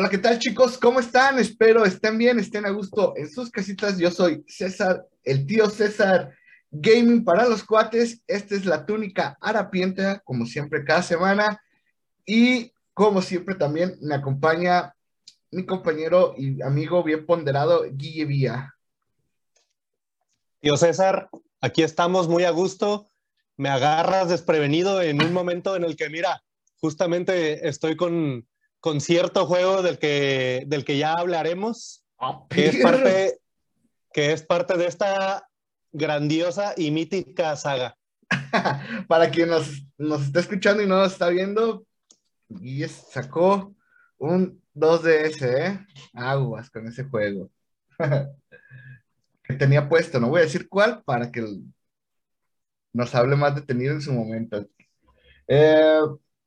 Hola, ¿qué tal chicos? ¿Cómo están? Espero estén bien, estén a gusto en sus casitas. Yo soy César, el tío César Gaming para los cuates. Esta es la túnica harapienta, como siempre cada semana. Y como siempre también me acompaña mi compañero y amigo bien ponderado, Guille Vía. Tío César, aquí estamos muy a gusto. Me agarras desprevenido en un momento en el que, mira, justamente estoy con con cierto juego del que, del que ya hablaremos, Ah, que es, parte, que es parte de esta grandiosa y mítica saga. Para quien nos, nos está escuchando y no nos está viendo, Guille sacó un 2DS, ¿eh? Aguas con ese juego. que tenía puesto, no voy a decir cuál, para que nos hable más detenido en su momento. Eh,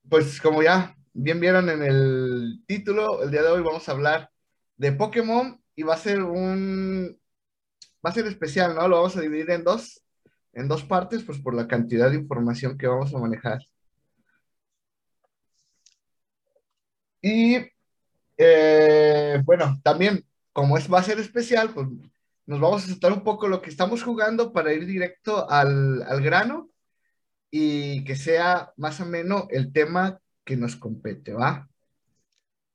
pues como ya bien vieron en el título, el día de hoy vamos a hablar de Pokémon y va a ser un, va a ser especial, ¿no? Lo vamos a dividir en dos, en dos partes, pues por la cantidad de información que vamos a manejar. Y eh, bueno, también, como es, va a ser especial, pues nos vamos a aceptar un poco lo que estamos jugando para ir directo al, al grano y que sea más o menos el tema que nos compete, ¿va?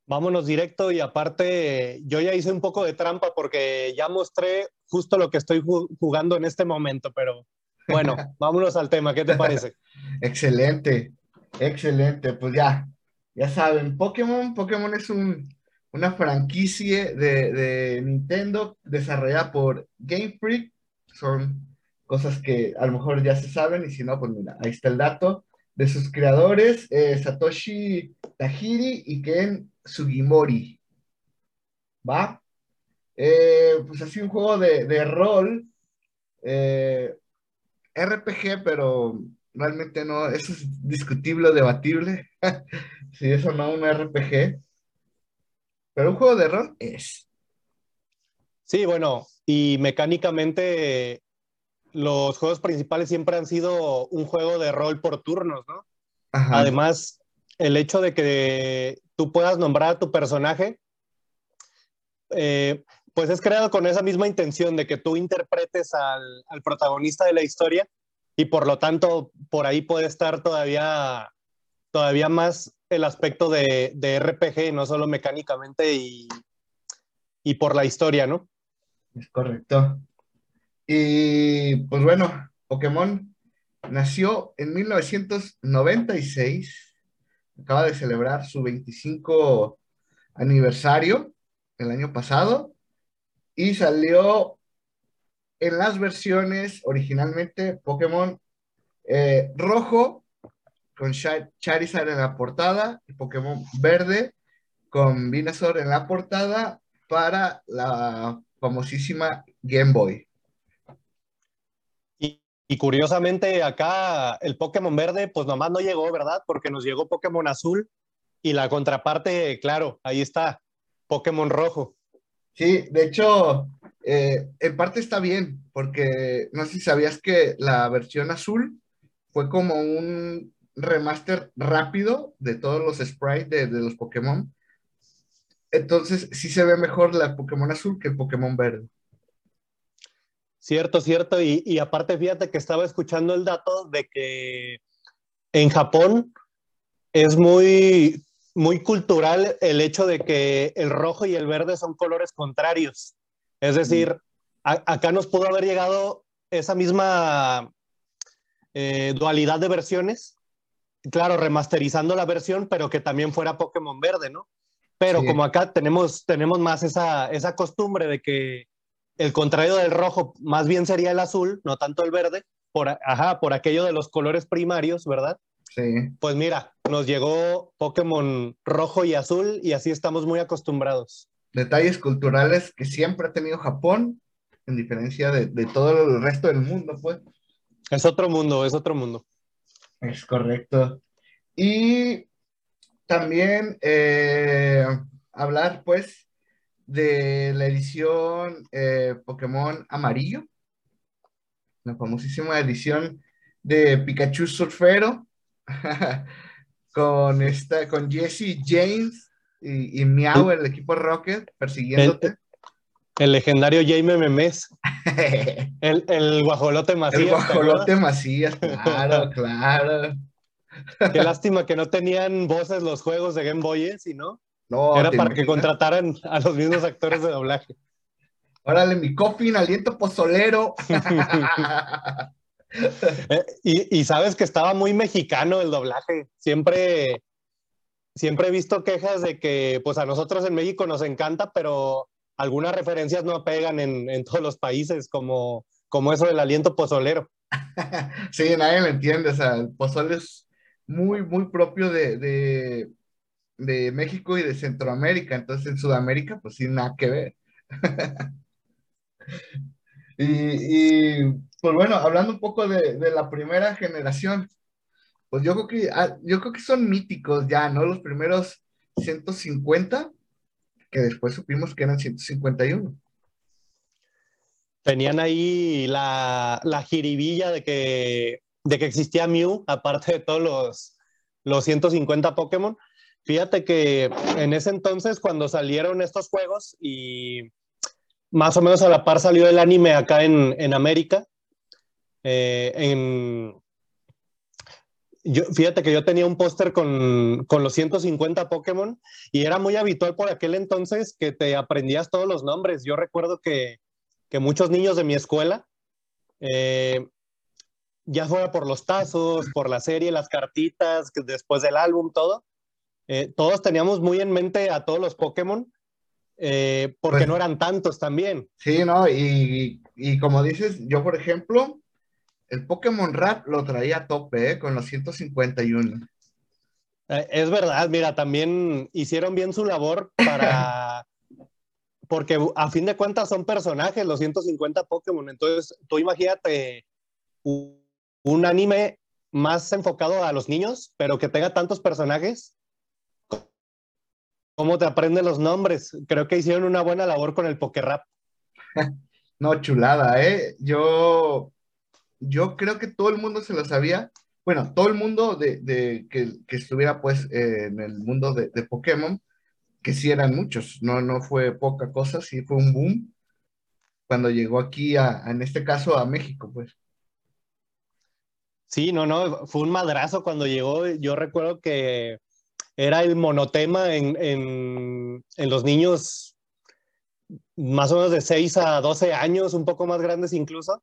Vámonos directo y aparte yo ya hice un poco de trampa porque ya mostré justo lo que estoy jugando en este momento, pero bueno, vámonos al tema, ¿qué te parece? excelente, excelente, pues ya, ya saben, Pokémon, Pokémon es un, una franquicia de, de Nintendo desarrollada por Game Freak, son cosas que a lo mejor ya se saben y si no, pues mira, ahí está el dato de sus creadores, eh, Satoshi Tajiri y Ken Sugimori. ¿Va? Eh, pues así un juego de, de rol, eh, RPG, pero realmente no, eso es discutible debatible. si eso no, un RPG. Pero un juego de rol es. Sí, bueno, y mecánicamente los juegos principales siempre han sido un juego de rol por turnos, ¿no? Ajá. Además, el hecho de que tú puedas nombrar a tu personaje, eh, pues es creado con esa misma intención de que tú interpretes al, al, protagonista de la historia y por lo tanto por ahí puede estar todavía, todavía más el aspecto de, de RPG, no solo mecánicamente y, y por la historia, ¿no? Es correcto. Y pues bueno, Pokémon nació en 1996, acaba de celebrar su 25 aniversario el año pasado y salió en las versiones originalmente Pokémon eh, rojo con Charizard en la portada y Pokémon verde con Venusaur en la portada para la famosísima Game Boy. Y curiosamente acá el Pokémon verde pues nomás no llegó, ¿verdad? Porque nos llegó Pokémon azul y la contraparte, claro, ahí está, Pokémon rojo. Sí, de hecho, eh, en parte está bien, porque no sé si sabías que la versión azul fue como un remaster rápido de todos los sprites de, de los Pokémon. Entonces sí se ve mejor la Pokémon azul que el Pokémon verde. Cierto, cierto. Y, y, aparte, fíjate que estaba escuchando el dato de que en Japón es muy, muy cultural el hecho de que el rojo y el verde son colores contrarios. Es decir, a, acá nos pudo haber llegado esa misma eh, dualidad de versiones. Claro, remasterizando la versión, pero que también fuera Pokémon verde, ¿no? Pero sí. como acá tenemos, tenemos más esa, esa costumbre de que el contrario del rojo más bien sería el azul, no tanto el verde, por, ajá, por aquello de los colores primarios, ¿verdad? Sí. Pues mira, nos llegó Pokémon rojo y azul y así estamos muy acostumbrados. Detalles culturales que siempre ha tenido Japón, en diferencia de, de todo el resto del mundo, pues. Es otro mundo, es otro mundo. Es correcto. Y también eh, hablar, pues, de la edición eh, Pokémon amarillo, la famosísima edición de Pikachu Surfero, con, esta, con Jesse James y, y Miau, el equipo Rocket, persiguiéndote. El, legendario Jaime Memes. el, el guajolote Macías. El guajolote Macías, claro, claro. Qué lástima que no tenían voces los juegos de Game Boy, ¿eh? ¿sí no? No, Era ¿te para que contrataran a los mismos actores de doblaje. Órale, mi coffin, aliento pozolero. Eh, y, y sabes que estaba muy mexicano el doblaje. Siempre, siempre he visto quejas de que pues a nosotros en México nos encanta, pero algunas referencias no pegan en, en todos los países, como, como eso del aliento pozolero. Sí, nadie lo entiende. O sea, el pozole es muy, muy propio de, de, de México y de Centroamérica. Entonces, en Sudamérica, pues sí, nada que ver. Y, y, pues bueno, hablando un poco de, de la primera generación, pues yo creo que, ah, yo creo que son míticos ya, ¿no? Los primeros 150, que después supimos que eran 151. Tenían ahí la, la jiribilla de que, de que existía Mew, aparte de todos los, los 150 Pokémon. Fíjate que en ese entonces, cuando salieron estos juegos y más o menos a la par salió el anime acá en, en América, eh, en, yo, fíjate que yo tenía un póster con, con, los 150 Pokémon y era muy habitual por aquel entonces que te aprendías todos los nombres. Yo recuerdo que, que muchos niños de mi escuela, eh, ya fuera por los tazos, por la serie, las cartitas, después del álbum, todo, eh, todos teníamos muy en mente a todos los Pokémon. Eh, porque pues, no eran tantos también. Sí, ¿no? Y, y, como dices, yo por ejemplo, el Pokémon Rap lo traía a tope, ¿eh? Con los 151. Eh, es verdad, mira, también hicieron bien su labor para... porque a fin de cuentas son personajes los 150 Pokémon. Entonces, tú imagínate un, un anime más enfocado a los niños, pero que tenga tantos personajes cómo te aprenden los nombres. Creo que hicieron una buena labor con el Rap. No, chulada, ¿eh? Yo, yo creo que todo el mundo se lo sabía. Bueno, todo el mundo de, de que, que, estuviera pues eh, en el mundo de, de, Pokémon, que sí eran muchos, no, no fue poca cosa, sí fue un boom cuando llegó aquí, a, en este caso, a México, pues. Sí, no, no, fue un madrazo cuando llegó. Yo recuerdo que era el monotema en, en, en, los niños más o menos de 6 a 12 años, un poco más grandes incluso.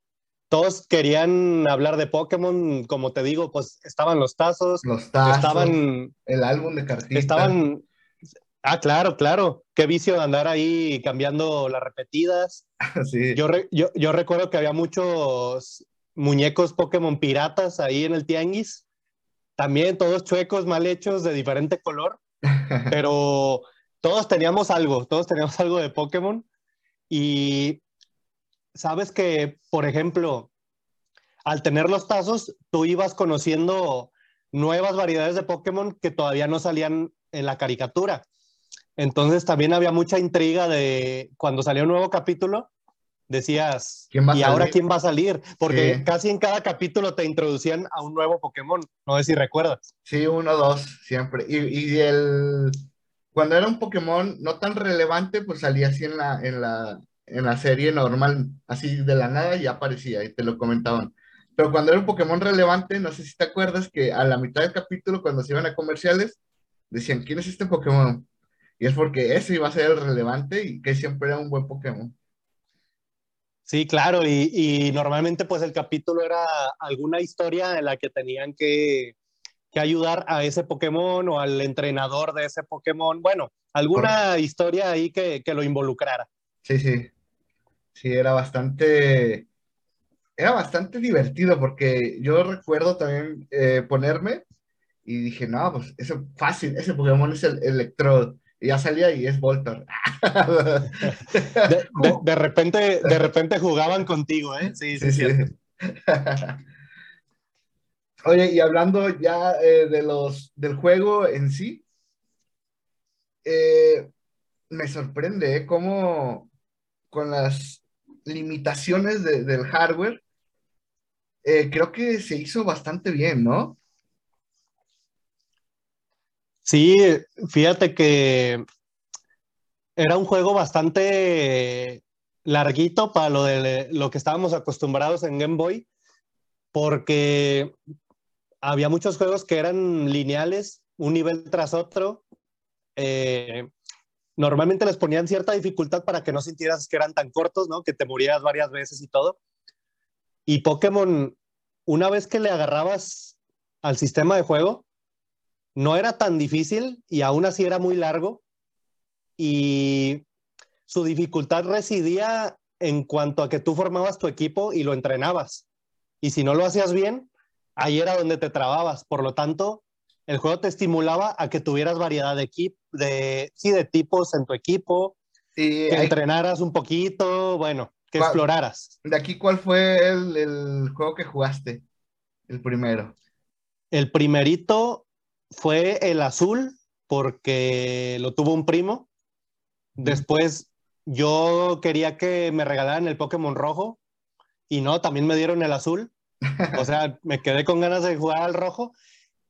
Todos querían hablar de Pokémon, como te digo, pues estaban los tazos. Los tazos. Estaban, el álbum de cartitas. Estaban. Ah, claro, claro. Qué vicio andar ahí cambiando las repetidas. sí. yo, re, yo, yo recuerdo que había muchos muñecos Pokémon piratas ahí en el Tianguis también todos chuecos, mal hechos, de diferente color, pero todos teníamos algo, todos teníamos algo de Pokémon. Y sabes que, por ejemplo, al tener los tazos, tú ibas conociendo nuevas variedades de Pokémon que todavía no salían en la caricatura. Entonces también había mucha intriga de cuando salió un nuevo capítulo, decías, ¿y ahora quién va a salir? Porque sí. casi en cada capítulo te introducían a un nuevo Pokémon, no sé si recuerdas. Sí, uno o dos, siempre. Y, y, el, cuando era un Pokémon no tan relevante, pues salía así en la, en la, en la serie normal, así de la nada y aparecía y te lo comentaban. Pero cuando era un Pokémon relevante, no sé si te acuerdas que a la mitad del capítulo, cuando se iban a comerciales, decían, ¿quién es este Pokémon? Y es porque ese iba a ser el relevante y que siempre era un buen Pokémon. Sí, claro, y, y, normalmente pues el capítulo era alguna historia en la que tenían que, que, ayudar a ese Pokémon o al entrenador de ese Pokémon, bueno, alguna Por... historia ahí que, que, lo involucrara. Sí, sí, sí, era bastante, era bastante divertido porque yo recuerdo también eh, ponerme y dije, no, pues eso fácil, ese Pokémon es el Electrode y ya salía y es Voltor. De, de, de, repente, de repente jugaban contigo, ¿eh? Sí, sí, sí. sí. Oye, y hablando ya eh, de los, del juego en sí, eh, me sorprende ¿eh? cómo con las limitaciones de, del hardware, creo que se hizo bastante bien, ¿no? Sí, fíjate que era un juego bastante larguito para lo de lo que estábamos acostumbrados en Game Boy, porque había muchos juegos que eran lineales, un nivel tras otro. Eh, normalmente les ponían cierta dificultad para que no sintieras que eran tan cortos, ¿no? Que te murieras varias veces y todo. Y Pokémon, una vez que le agarrabas al sistema de juego, no era tan difícil y aún así era muy largo. Y su dificultad residía en cuanto a que tú formabas tu equipo y lo entrenabas. Y si no lo hacías bien, ahí era donde te trababas. Por lo tanto, el juego te estimulaba a que tuvieras variedad de equipo, de, sí, de tipos en tu equipo, que entrenaras un poquito, bueno, que exploraras. ¿De aquí cuál fue el, el, juego que jugaste? El primero. El primerito fue el azul, porque lo tuvo un primo. Después yo quería que me regalaran el Pokémon rojo y no, también me dieron el azul. O sea, me quedé con ganas de jugar al rojo.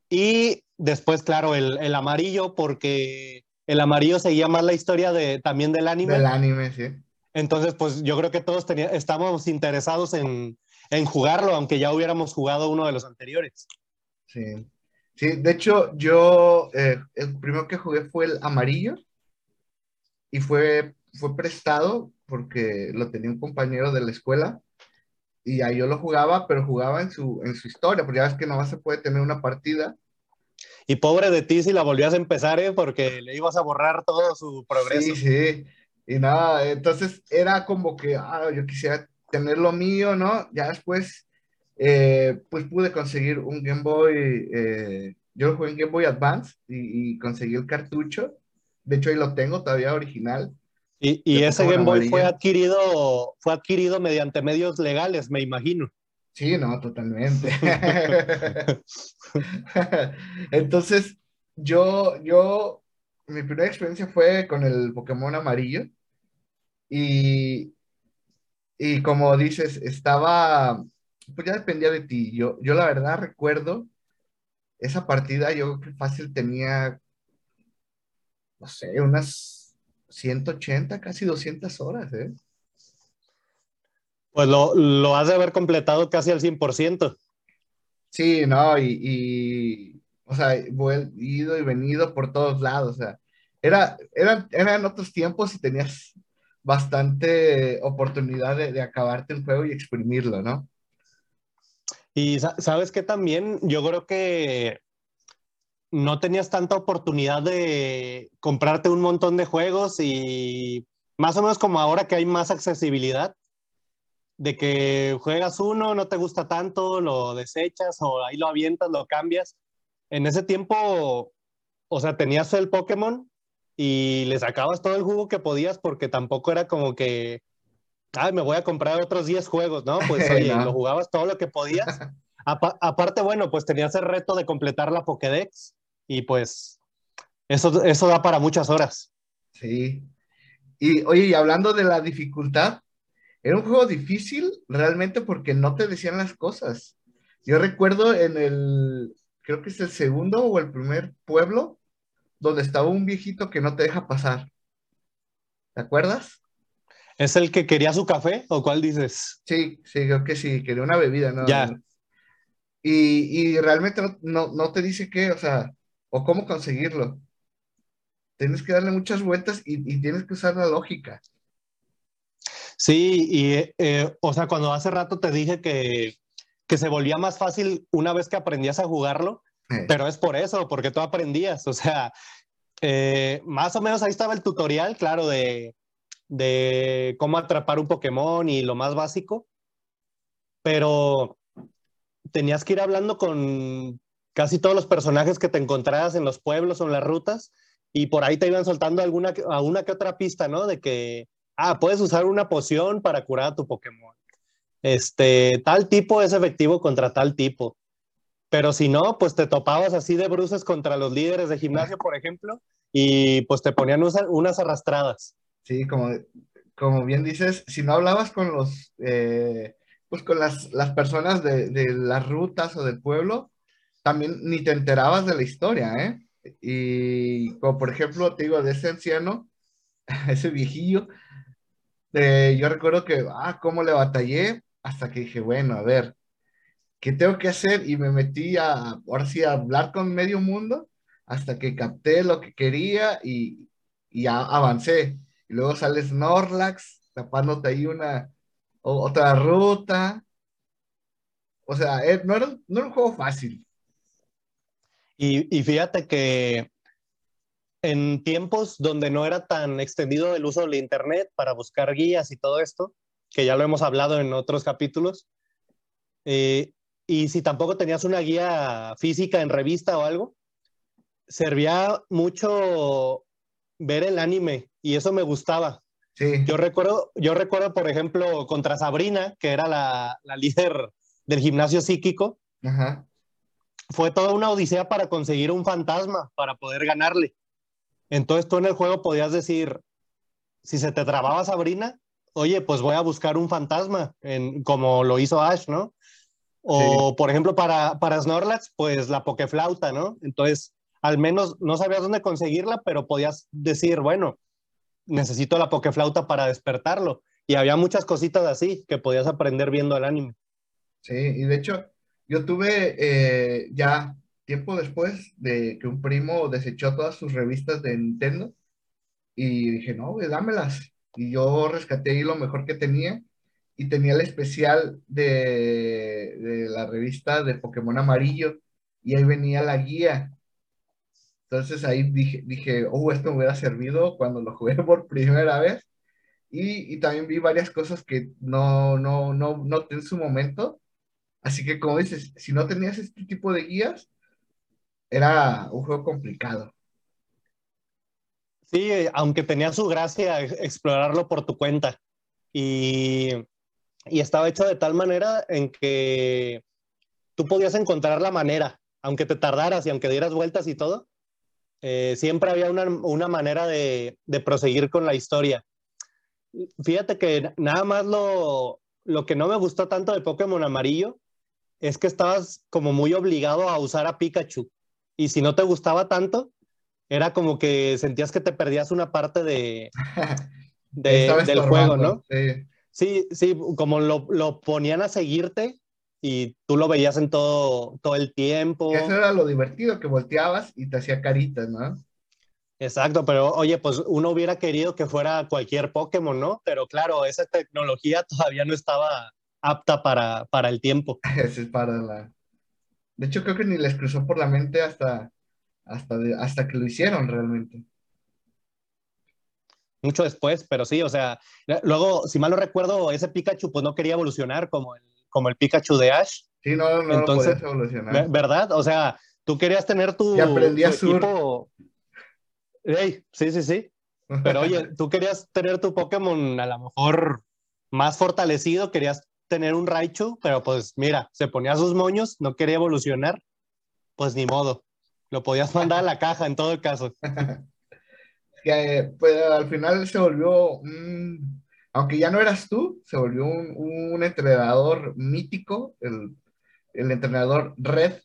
Y después, claro, el, el, amarillo, porque el amarillo seguía más la historia de, también del anime. Del anime, sí. Entonces, pues yo creo que todos estábamos interesados en, en, jugarlo, aunque ya hubiéramos jugado uno de los anteriores. Sí. Sí, de hecho, yo eh, el primero que jugué fue el amarillo y fue, fue prestado porque lo tenía un compañero de la escuela y ahí yo lo jugaba, pero jugaba en su, en su historia, porque ya ves que no se puede tener una partida. Y pobre de ti si la volvías a empezar, ¿eh? porque le ibas a borrar todo su progreso. Sí, sí. Y nada, entonces era como que, ah, yo quisiera tener lo mío, ¿no? Ya después, eh, pues pude conseguir un Game Boy, eh, yo lo jugué en Game Boy Advance y, y, conseguí el cartucho. De hecho, ahí lo tengo todavía original. Y, ese Game Boy fue adquirido, fue adquirido mediante medios legales, me imagino. Sí, no, totalmente. Entonces, yo, yo, mi primera experiencia fue con el Pokémon amarillo. Y, y como dices, estaba, pues ya dependía de ti. Yo, yo la verdad recuerdo esa partida, yo creo que fácil tenía, no sé, unas 180, casi 200 horas, ¿eh? Pues lo, lo has de haber completado casi al 100%. Sí, no, y, o sea, he ido y venido por todos lados, o sea, era, eran, eran otros tiempos y tenías bastante oportunidad de, de acabarte el juego y exprimirlo, ¿no? Y sabes que también yo creo que no tenías tanta oportunidad de comprarte un montón de juegos y más o menos como ahora que hay más accesibilidad, de que juegas uno, no te gusta tanto, lo desechas o ahí lo avientas, lo cambias. En ese tiempo, o sea, tenías el Pokémon y le sacabas todo el jugo que podías porque tampoco era como que, ay, me voy a comprar otros 10 juegos, ¿no? Pues oye, lo jugabas todo lo que podías. aparte, bueno, pues tenías el reto de completar la Pokédex y pues eso, eso da para muchas horas. Sí. Y oye, y hablando de la dificultad, era un juego difícil realmente porque no te decían las cosas. Yo recuerdo en el, creo que es el segundo o el primer pueblo, donde estaba un viejito que no te deja pasar. ¿Te acuerdas? ¿Es el que quería su café o cuál dices? Sí, sí, creo que sí, quería una bebida, ¿no? Ya. Y, y realmente no, no, no, te dice qué, o sea, o cómo conseguirlo. Tienes que darle muchas vueltas y, tienes que usar la lógica. Sí, y eh, o sea, cuando hace rato te dije que, que, se volvía más fácil una vez que aprendías a jugarlo, pero es por eso, porque tú aprendías, o sea, eh, más o menos ahí estaba el tutorial, claro, de, de cómo atrapar un Pokémon y lo más básico, pero tenías que ir hablando con casi todos los personajes que te encontrabas en los pueblos o en las rutas y por ahí te iban soltando alguna a una que otra pista, ¿no? De que, ah, puedes usar una poción para curar a tu Pokémon. Este, tal tipo es efectivo contra tal tipo. Pero si no, pues te topabas así de bruces contra los líderes de gimnasio, por ejemplo, y pues te ponían unas arrastradas. Sí, como, como bien dices, si no hablabas con los, eh, pues con las, las personas de, de, las rutas o del pueblo, también ni te enterabas de la historia, ¿eh? Y como por ejemplo, te digo, de ese anciano, ese viejillo, eh, yo recuerdo que, ah, cómo le batallé hasta que dije, bueno, a ver, ¿qué tengo que hacer? Y me metí a, ahora sí, hablar con medio mundo hasta que capté lo que quería y, y avancé. Y luego sale Snorlax tapándote ahí una, otra ruta. O sea, eh, no era, no era un juego fácil. Y, y, fíjate que en tiempos donde no era tan extendido el uso del Internet para buscar guías y todo esto, que ya lo hemos hablado en otros capítulos, eh, y si tampoco tenías una guía física en revista o algo, servía mucho ver el anime y eso me gustaba. Sí. Yo recuerdo, yo recuerdo, por ejemplo, contra Sabrina, que era la, la líder del gimnasio psíquico. Ajá. Fue toda una odisea para conseguir un fantasma, para poder ganarle. Entonces tú en el juego podías decir, si se te trababa Sabrina, oye, pues voy a buscar un fantasma, en, como lo hizo Ash, ¿no? O, por ejemplo, para, para Snorlax, pues la pokeflauta, ¿no? Entonces, al menos no sabías dónde conseguirla, pero podías decir, bueno, necesito la pokeflauta para despertarlo. Y había muchas cositas así que podías aprender viendo el anime. Sí, y de hecho, yo tuve eh, ya tiempo después de que un primo desechó todas sus revistas de Nintendo y dije, no, güey, dámelas. Y yo rescaté ahí lo mejor que tenía y tenía el especial de, de la revista de Pokémon Amarillo y ahí venía la guía entonces ahí dije, dije, oh, esto me hubiera servido cuando lo jugué por primera vez. Y, y también vi varias cosas que no, no, no noté en su momento. Así que como dices, si no tenías este tipo de guías, era un juego complicado. Sí, aunque tenía su gracia explorarlo por tu cuenta. Y, y estaba hecho de tal manera en que tú podías encontrar la manera, aunque te tardaras y aunque dieras vueltas y todo, eh, siempre había una, una manera de, de, proseguir con la historia. Fíjate que nada más lo, lo que no me gustó tanto de Pokémon Amarillo es que estabas como muy obligado a usar a Pikachu. Y si no te gustaba tanto, era como que sentías que te perdías una parte de, de del juego, ¿no? Sí. sí, sí, como lo, lo, ponían a seguirte, y tú lo veías en todo, todo el tiempo. Eso era lo divertido, que volteabas y te hacía caritas, ¿no? Exacto, pero oye, pues uno hubiera querido que fuera cualquier Pokémon, ¿no? Pero claro, esa tecnología todavía no estaba apta para, para el tiempo. Es para la... De hecho, creo que ni les cruzó por la mente hasta, hasta, hasta que lo hicieron realmente. Mucho después, pero sí, o sea, luego, si mal no recuerdo, ese Pikachu pues no quería evolucionar como el como el Pikachu de Ash. Sí, no, no Entonces, lo evolucionar. ¿Verdad? O sea, tú querías tener tu, y aprendí a equipo... sí, sí, sí. Pero oye, tú querías tener tu Pokémon a lo mejor más fortalecido, querías tener un Raichu, pero pues mira, se ponía sus moños, no quería evolucionar, pues ni modo. Lo podías mandar a la caja en todo el caso. que pues, al final se volvió un aunque ya no eras tú, se volvió un, entrenador mítico, el, entrenador Red,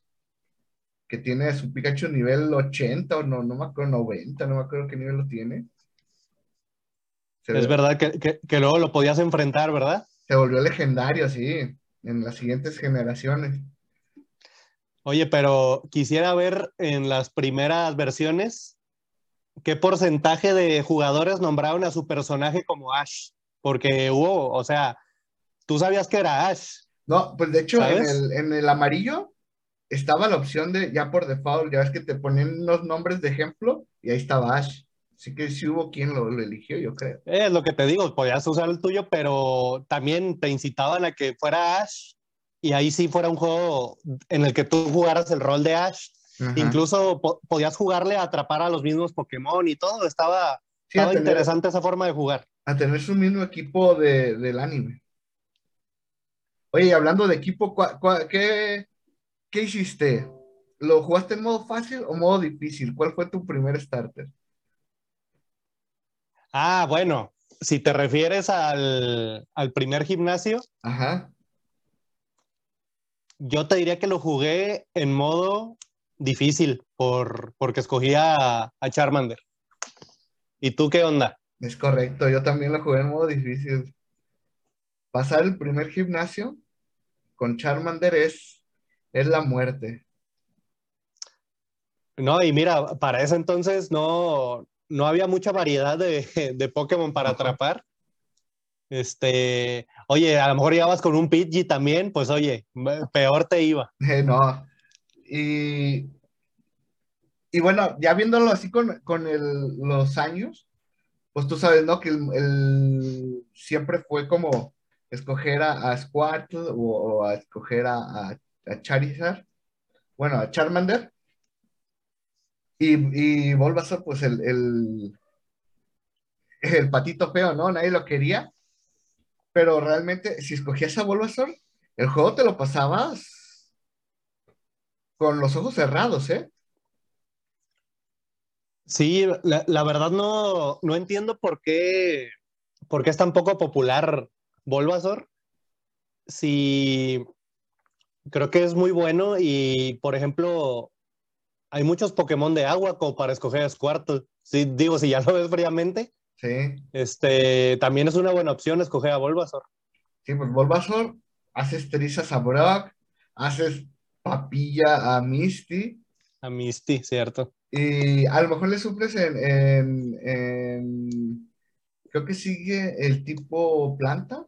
que tiene su Pikachu nivel 80 o no, no me acuerdo, 90, no me acuerdo qué nivel lo tiene. es verdad que, que, luego lo podías enfrentar, ¿verdad? Se volvió legendario, sí, en las siguientes generaciones. Oye, pero quisiera ver en las primeras versiones qué porcentaje de jugadores nombraron a su personaje como Ash porque hubo, o sea, tú sabías que era Ash. No, pues de hecho en el, amarillo estaba la opción de, ya por default, ya ves que te ponen unos nombres de ejemplo y ahí estaba Ash. Así que sí hubo quien lo, eligió, yo creo. Es lo que te digo, podías usar el tuyo, pero también te incitaban a que fuera Ash y ahí sí fuera un juego en el que tú jugaras el rol de Ash. Incluso podías jugarle a atrapar a los mismos Pokémon y todo. Estaba, estaba interesante esa forma de jugar a tener su mismo equipo de, del anime. Oye, hablando de equipo, qué, qué, hiciste? ¿Lo jugaste en modo fácil o modo difícil? ¿Cuál fue tu primer starter? Ah, bueno, si te refieres al, al primer gimnasio, Ajá. yo te diría que lo jugué en modo difícil por, porque escogía a, a Charmander. ¿Y tú qué onda? Es correcto, yo también lo jugué en modo difícil. Pasar el primer gimnasio con Charmander es, es la muerte. No, y mira, para ese entonces no, no había mucha variedad de, de Pokémon para atrapar. Este, oye, a lo mejor ibas con un Pidgey también, pues oye, peor te iba. Eh, no. Y, y bueno, ya viéndolo así con, con el, los años, pues tú sabes, ¿no? Que el, siempre fue como escoger a, a Squirtle o, a escoger a, Charizard, bueno, a Charmander. Y, y Bulbasaur, pues el, el, el patito feo, ¿no? Nadie lo quería. Pero realmente, si escogías a Bulbasaur, el juego te lo pasabas con los ojos cerrados, ¿eh? Sí, la, la verdad no, no entiendo por qué, por qué es tan poco popular Bulbasaur. Si creo que es muy bueno y, por ejemplo, hay muchos Pokémon de agua como para escoger a Squirtle. Sí, digo, si ya lo ves fríamente, Sí. este, también es una buena opción escoger a Bulbasaur. Sí, pues Bulbasaur, haces trizas a Brock, haces papilla a Misty, A Misty, ¿cierto? Y a lo mejor le suples en, en- en- creo que sigue el tipo planta,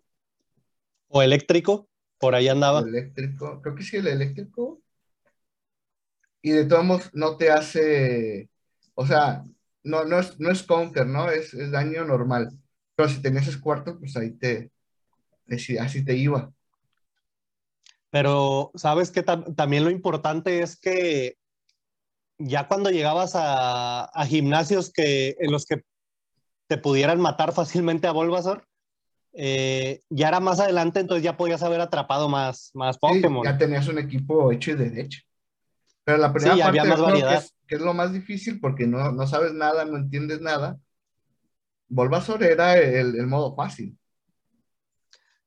O eléctrico, por ahí o andaba. eléctrico, creo que sí el eléctrico, y de todos modos no te hace, o sea, no, no es, no es counter, ¿no? Es, es daño normal, pero si tenías cuarto, pues ahí te, así, así te iba. Pero sabes que tam- también lo importante es que ya cuando llegabas a, a gimnasios que, en los que te pudieran matar fácilmente a Bulbasaur, eh, ya era más adelante, entonces ya podías haber atrapado más, más Sí, Pokémon. ya tenías un equipo hecho y derecho. Pero la primera Sí, parte había más creo que variedad. es, que es lo más difícil porque no, no sabes nada, no entiendes nada. Bulbasaur era el, el modo fácil.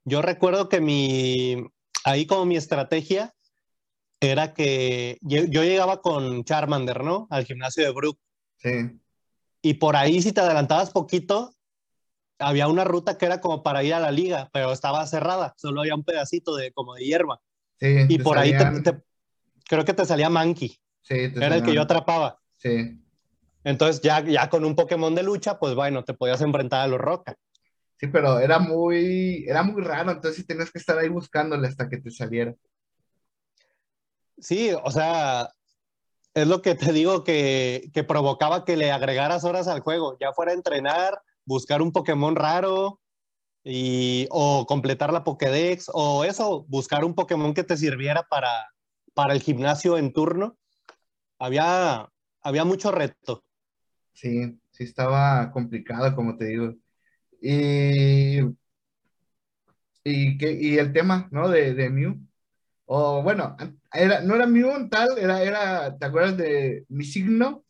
Yo recuerdo que mi, ahí como mi estrategia era que yo, yo llegaba con Charmander, ¿no? Al gimnasio de Brook. Sí, Y por ahí, si te adelantabas poquito, había una ruta que era como para ir a la liga, pero estaba cerrada, solo había un pedacito de como de hierba. sí. Y por ahí te- salían- te- creo que te salía Mankey, sí, te era el que yo salían- atrapaba. Sí, Entonces ya, ya con un Pokémon de lucha, pues bueno, te podías enfrentar a los Roca. sí, pero era muy, era muy raro, entonces tenías que estar ahí buscándole hasta que te saliera. Sí, o sea, es lo que te digo que, que provocaba que le agregaras horas al juego, ya fuera entrenar, buscar un Pokémon raro y, o completar la Pokédex o eso, buscar un Pokémon que te sirviera para, para el gimnasio en turno. Había, había mucho reto. Sí, sí estaba complicado, como te digo. Y, y, que, y el tema, ¿no? De, de Mew. O bueno, era, no era en tal, era, era, ¿te acuerdas de mi signo?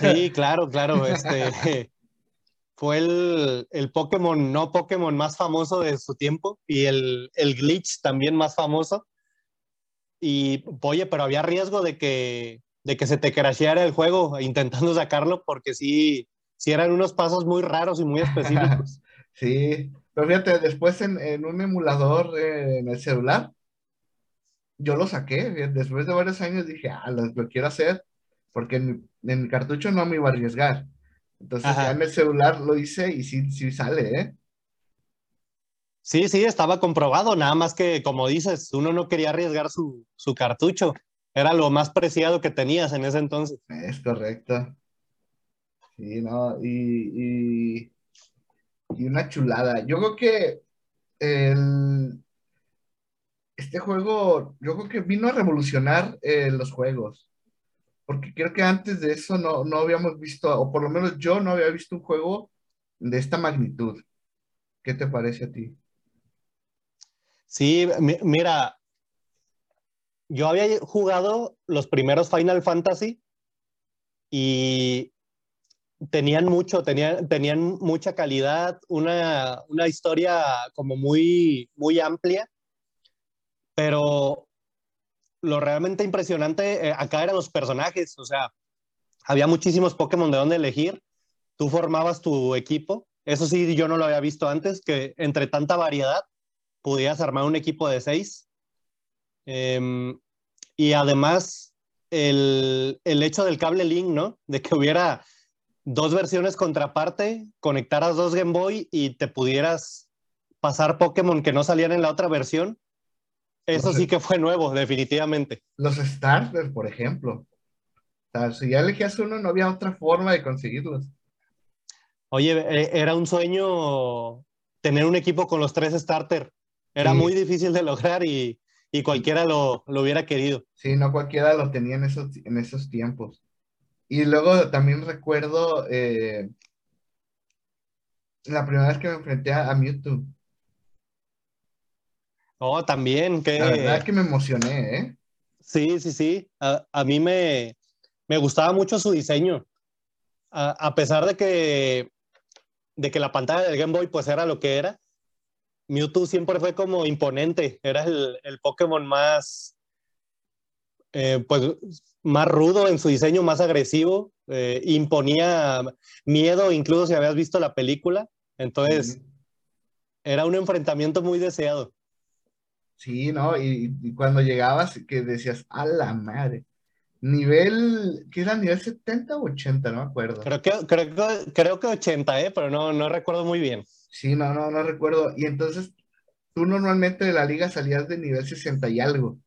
Sí, claro, claro. Este fue el, el Pokémon, no Pokémon más famoso de su tiempo y el, el glitch también más famoso. Y oye, pero había riesgo de que, de que se te crasheara el juego intentando sacarlo porque sí, sí eran unos pasos muy raros y muy específicos. Sí, pero fíjate, después en, en un emulador eh, en el celular, yo lo saqué. fíjate, Después de varios años dije, ah, lo, lo quiero hacer, porque en mi, en mi cartucho no me iba a arriesgar. Entonces Ajá. ya en el celular lo hice y sí, sí sale, ¿eh? Sí, sí, estaba comprobado, nada más que, como dices, uno no quería arriesgar su, su cartucho. Era lo más preciado que tenías en ese entonces. Es correcto. Sí, no, y, y, y una chulada. Yo creo que el, este juego, yo creo que vino a revolucionar eh, los juegos, porque creo que antes de eso no, no habíamos visto, o por lo menos yo no había visto un juego de esta magnitud. ¿Qué te parece a ti? Sí, mi- mira, yo había jugado los primeros Final Fantasy y tenían mucho, tenían, tenían mucha calidad, una, una historia como muy, muy amplia, pero lo realmente impresionante eh, acá eran los personajes, o sea, había muchísimos Pokémon de dónde elegir, tú formabas tu equipo, eso sí yo no lo había visto antes, que entre tanta variedad pudieras armar un equipo de seis. Em, y además el, el, hecho del cable link, ¿no? De que hubiera dos versiones contraparte, conectaras dos Game Boy y te pudieras pasar Pokémon que no salían en la otra versión. Eso sí que fue nuevo, definitivamente. Los starters, por ejemplo. O sea, si ya elegías uno, no había otra forma de conseguirlos. Oye, e, era un sueño tener un equipo con los tres starters. Era muy difícil de lograr y, y cualquiera lo, lo, hubiera querido. Sí, no cualquiera lo tenía en esos, en esos tiempos. Y luego también recuerdo eh, la primera vez que me enfrenté a, Mewtwo. Oh, también, que... La verdad es que me emocioné, ¿eh? Sí, sí, sí. A, a mí me, me, gustaba mucho su diseño. A, a, pesar de que, de que la pantalla del Game Boy pues era lo que era, Mewtwo siempre fue como imponente. Era el, el Pokémon más, eh, pues más rudo en su diseño, más agresivo, eh, imponía miedo, incluso si habías visto la película. Entonces, era un enfrentamiento muy deseado. Sí, ¿no? Y, cuando llegabas, que decías, a la madre. Nivel, ¿qué era? ¿Nivel 70 o 80? No me acuerdo. Creo que, creo, creo que 80, ¿eh? Pero no, no recuerdo muy bien. Sí, no, no, no recuerdo. Y entonces, tú normalmente de la liga salías de nivel 60 y algo.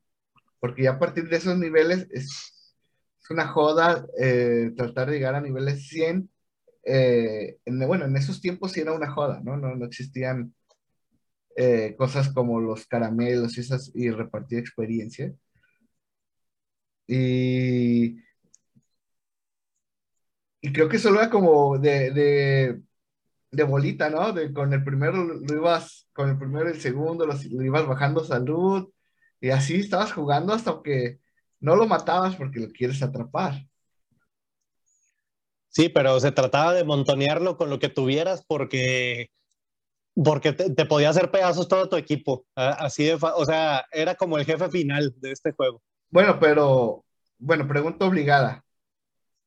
Porque ya a partir de esos niveles es, una joda eh, tratar de llegar a niveles 100. Eh, bueno, en esos tiempos sí era una joda, ¿no? No, no existían eh, cosas como los caramelos y, esas, y repartir experiencia. Y, y creo que solo era como de, de, de bolita, ¿no? De, con el primero lo ibas, con el primero y el segundo lo, lo ibas bajando salud y así estabas jugando hasta que no lo matabas porque lo quieres atrapar. Sí, pero se trataba de montonearlo con lo que tuvieras porque, porque te, podía hacer pedazos todo tu equipo. Así de, o sea, era como el jefe final de este juego. Bueno, pero, bueno, pregunta obligada.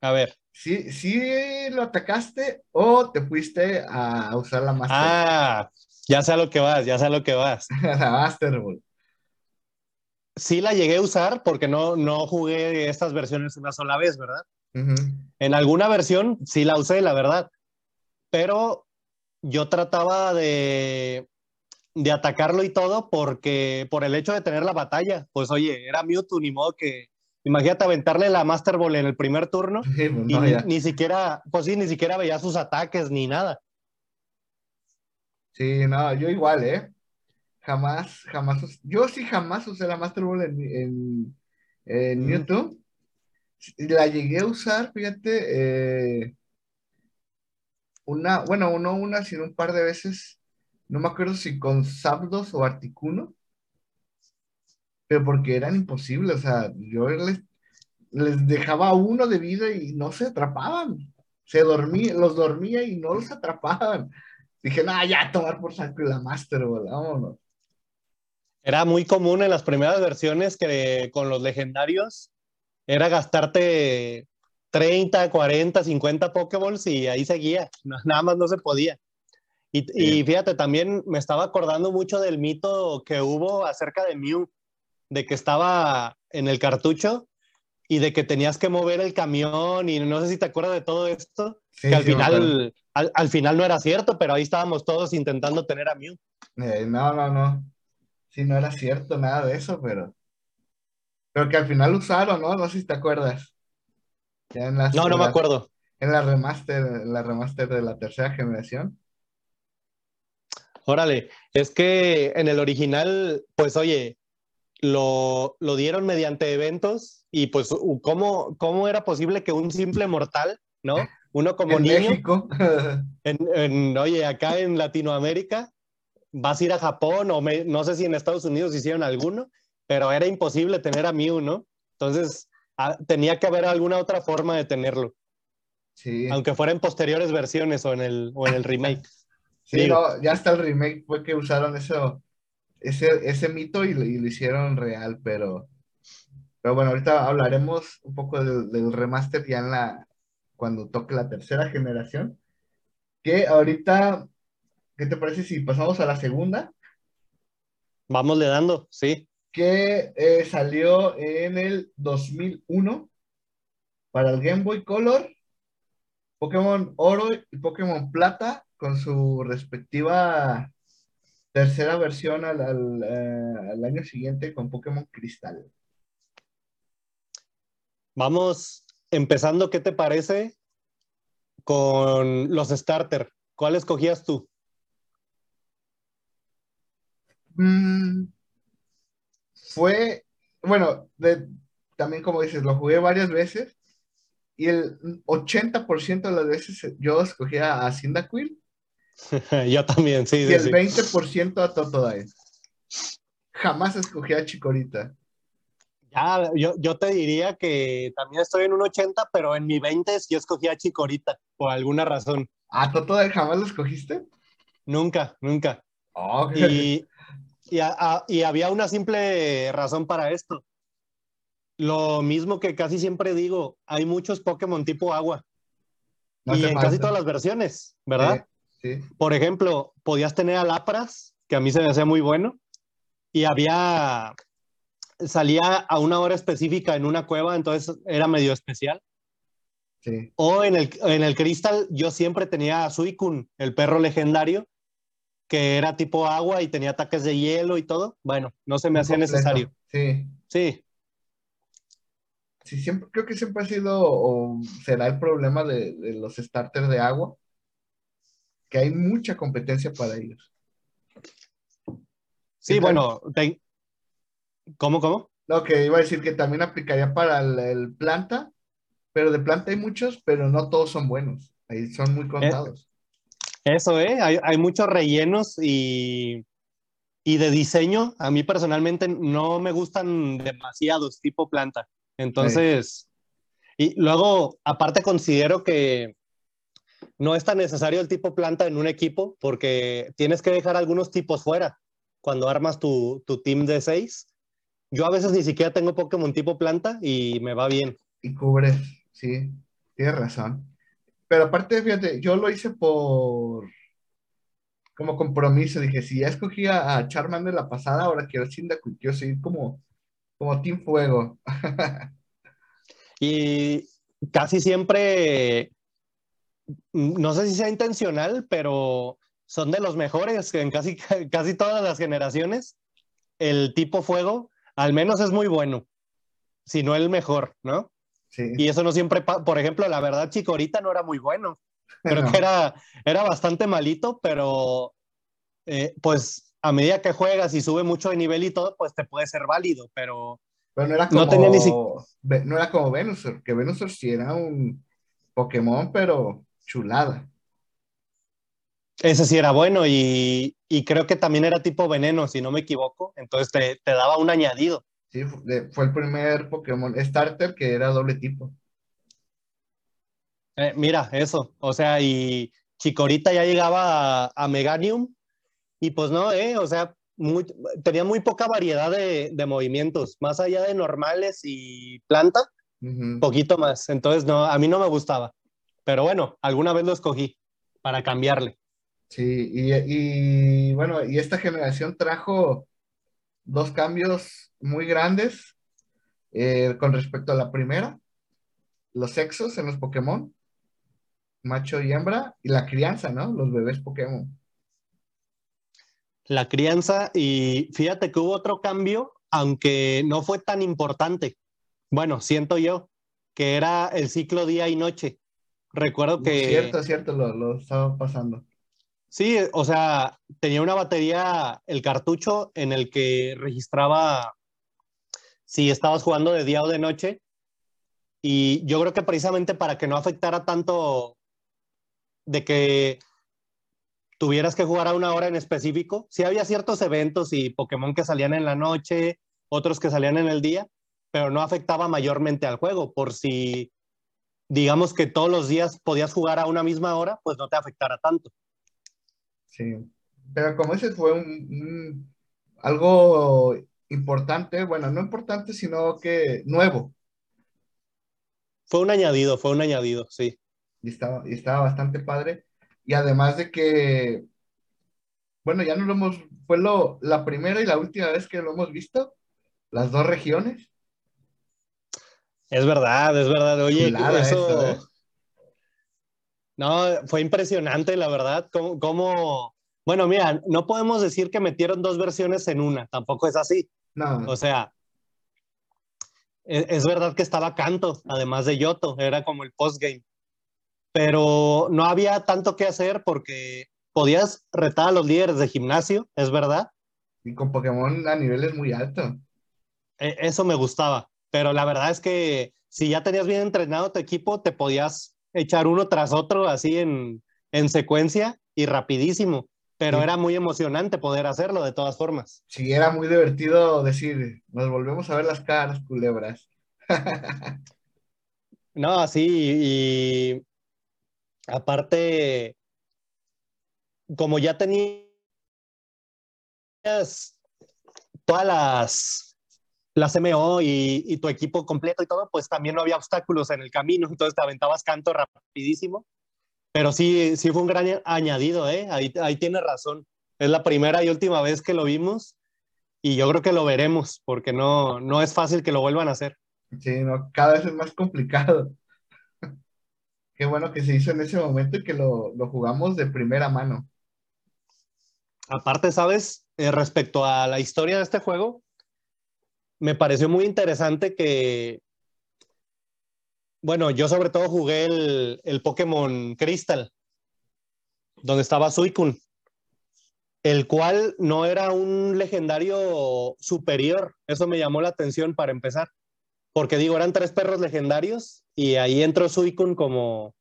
A ver. ¿Sí, ¿Sí lo atacaste o te fuiste a usar la Master? Ah, ya sé a lo que vas, ya sé a lo que vas. la Master Ball sí la llegué a usar porque no, no jugué estas versiones una sola vez, ¿verdad? En alguna versión sí la usé, la verdad. Pero yo trataba de, de atacarlo y todo porque por el hecho de tener la batalla, pues oye, era Mewtwo, ni modo que, imagínate aventarle la Master Ball en el primer turno pues, y ni, ni, siquiera, pues sí, ni siquiera veía sus ataques ni nada. Sí, no, yo igual, ¿eh? jamás, jamás, yo sí jamás usé la Master Ball en, en, YouTube. La llegué a usar, fíjate, eh, una, bueno, no una, sino un par de veces, no me acuerdo si con Zapdos o Articuno, pero porque eran imposibles, o sea, yo les, les dejaba uno de vida y no se atrapaban, se dormía, los dormía y no los atrapaban. Dije, no, ya, tomar por saco la Master vámonos. Era muy común en las primeras versiones que con los legendarios era gastarte 30, 40, 50 Pokéballs y ahí seguía, nada más no se podía. Y, fíjate, también me estaba acordando mucho del mito que hubo acerca de Mew, de que estaba en el cartucho y de que tenías que mover el camión y no sé si te acuerdas de todo esto, que al, final, al, final no era cierto, pero ahí estábamos todos intentando tener a Mew. Eh, no, no, no. Sí, no era cierto nada de eso, pero. Pero que al final usaron, ¿no? No sé si te acuerdas. No, no me acuerdo. En la remaster, la remaster de la tercera generación. Órale, es que en el original, pues oye, lo, lo dieron mediante eventos y pues ¿cómo, cómo era posible que un simple mortal, ¿no? Uno como en niño, México. en, oye, acá en Latinoamérica, vas a ir a Japón o no sé si en Estados Unidos hicieron alguno, pero era imposible tener a Mew, ¿no? Entonces tenía que haber alguna otra forma de tenerlo. Sí. Aunque fuera en posteriores versiones o en el, o en el remake. sí, no, ya hasta el remake fue que usaron eso, ese, ese mito y, lo hicieron real, pero Pero bueno, ahorita hablaremos un poco del, del remaster ya en la, cuando toque la tercera generación. Que ahorita, ¿qué te parece si pasamos a la segunda? Vamos le dando, sí. Que eh, salió en el 2001 para el Game Boy Color, Pokémon Oro y Pokémon Plata con su respectiva tercera versión al, al, eh, al año siguiente con Pokémon Cristal. Vamos empezando, ¿qué te parece con los starter? ¿Cuál escogías tú? Mm, fue, bueno, de, también como dices, lo jugué varias veces y el 80% de las veces yo escogía a Cyndaquil yo también, sí. y sí, el sí. 20% a Totodile. Jamás escogí a Chikorita. Ya, yo, yo te diría que también estoy en un 80, pero en mi 20 yo escogí a Chikorita, por alguna razón. ¿A Totodile jamás lo escogiste? Nunca, nunca. Oh, Y, y, a- a- y había una simple razón para esto. Lo mismo que casi siempre digo, hay muchos Pokémon tipo agua. no y en falta. casi todas las versiones, ¿verdad? Sí, sí. Por ejemplo, podías tener a Lapras, que a mí se me hacía muy bueno, y había, salía a una hora específica en una cueva, entonces era medio especial. sí. O en el, en el Crystal yo siempre tenía a Suicune, el perro legendario, que era tipo agua y tenía ataques de hielo y todo. Bueno, no se me hacía necesario. Sí. Sí, Sí, siempre, creo que siempre ha sido o será el problema de, de los starters de agua, que hay mucha competencia para ellos. sí, bueno, te- ¿cómo, cómo? Lo que iba a decir que también aplicaría para el, el planta, pero de planta hay muchos, pero no todos son buenos. Ahí son muy contados. Eso, ¿eh? Hay, muchos rellenos y, y de diseño, a mí personalmente no me gustan demasiados tipo planta. Entonces, y luego, aparte considero que no es tan necesario el tipo planta en un equipo porque tienes que dejar algunos tipos fuera cuando armas tu, tu team de seis. Yo a veces ni siquiera tengo Pokémon tipo planta y me va bien. Y cubres, sí, tienes razón. Pero aparte, fíjate, yo lo hice por como compromiso. Dije, si ya escogí a, Charmander la pasada, ahora quiero Cyndaquil, quiero seguir como, como Team Fuego. Y casi siempre, mm, no sé si sea intencional, pero son de los mejores en casi, casi todas las generaciones. El tipo fuego, al menos es muy bueno, si no el mejor, ¿no? Sí. Y eso no siempre, por ejemplo, la verdad, Chikorita no era muy bueno. Creo No. que era, era bastante malito, pero eh, pues a medida que juegas y sube mucho de nivel y todo, pues te puede ser válido, pero Pero no era como, No tenía ni si- Ve- no era como Venusaur, que Venusaur sí era un Pokémon, pero chulada. Ese sí era bueno y, y creo que también era tipo veneno, si no me equivoco. Entonces te, te daba un añadido. Sí, fue el primer Pokémon starter que era doble tipo. Eh, mira, eso. O sea, y Chikorita ya llegaba a, a Meganium y pues no, eh, o sea, muy- tenía muy poca variedad de, de movimientos, más allá de normales y planta, poquito más. Entonces, no, a mí no me gustaba. Pero bueno, alguna vez lo escogí para cambiarle. Sí, y, y, bueno, y esta generación trajo dos cambios muy grandes eh, con respecto a la primera. Los sexos en los Pokémon, macho y hembra, y la crianza, ¿no? Los bebés Pokémon. La crianza y fíjate que hubo otro cambio, aunque no fue tan importante. Bueno, siento yo que era el ciclo día y noche. Recuerdo que Cierto, cierto, lo, lo estaba pasando. Sí, o sea, tenía una batería, el cartucho en el que registraba si estabas jugando de día o de noche. Y yo creo que precisamente para que no afectara tanto de que tuvieras que jugar a una hora en específico, sí había ciertos eventos y Pokémon que salían en la noche, otros que salían en el día, pero no afectaba mayormente al juego, por si digamos que todos los días podías jugar a una misma hora, pues no te afectara tanto. Sí. Pero como ese fue un, un- algo importante, bueno, no importante, sino que nuevo. Fue un añadido, fue un añadido, sí. Y estaba, y estaba bastante padre. Y además de que, bueno, ya no lo hemos, fue lo, la primera y la última vez que lo hemos visto, las dos regiones. Es verdad, es verdad. Oye, eso... ¿eh? No, fue impresionante, la verdad, cómo, Bueno, mira, no podemos decir que metieron dos versiones en una, tampoco es así. No. O sea, es, es verdad que estaba Canto, además de Yoto, era como el postgame. Pero no había tanto que hacer porque podías retar a los líderes de gimnasio, es verdad. Y con Pokémon a niveles muy altos. E, eso me gustaba, pero la verdad es que si ya tenías bien entrenado tu equipo, te podías echar uno tras otro así en, secuencia y rapidísimo, pero era muy emocionante poder hacerlo de todas formas. Sí, era muy divertido decir, nos volvemos a ver las caras, culebras. no, sí, y aparte, como ya tenías todas las la MO y, tu equipo completo y todo, pues también no había obstáculos en el camino, entonces te aventabas canto rapidísimo. Pero sí, sí fue un gran añadido, ¿eh? Ahí, ahí tiene razón. Es la primera y última vez que lo vimos y yo creo que lo veremos porque no, no es fácil que lo vuelvan a hacer. Sí, no, cada vez es más complicado. Qué bueno que se hizo en ese momento y que lo, lo jugamos de primera mano. Aparte, ¿sabes? Eh, respecto a la historia de este juego, me pareció muy interesante que, bueno, yo sobre todo jugué el, el Pokémon Crystal, donde estaba Suicune, el cual no era un legendario superior. Eso me llamó la atención para empezar, porque digo, eran tres perros legendarios y ahí entró Suicune como,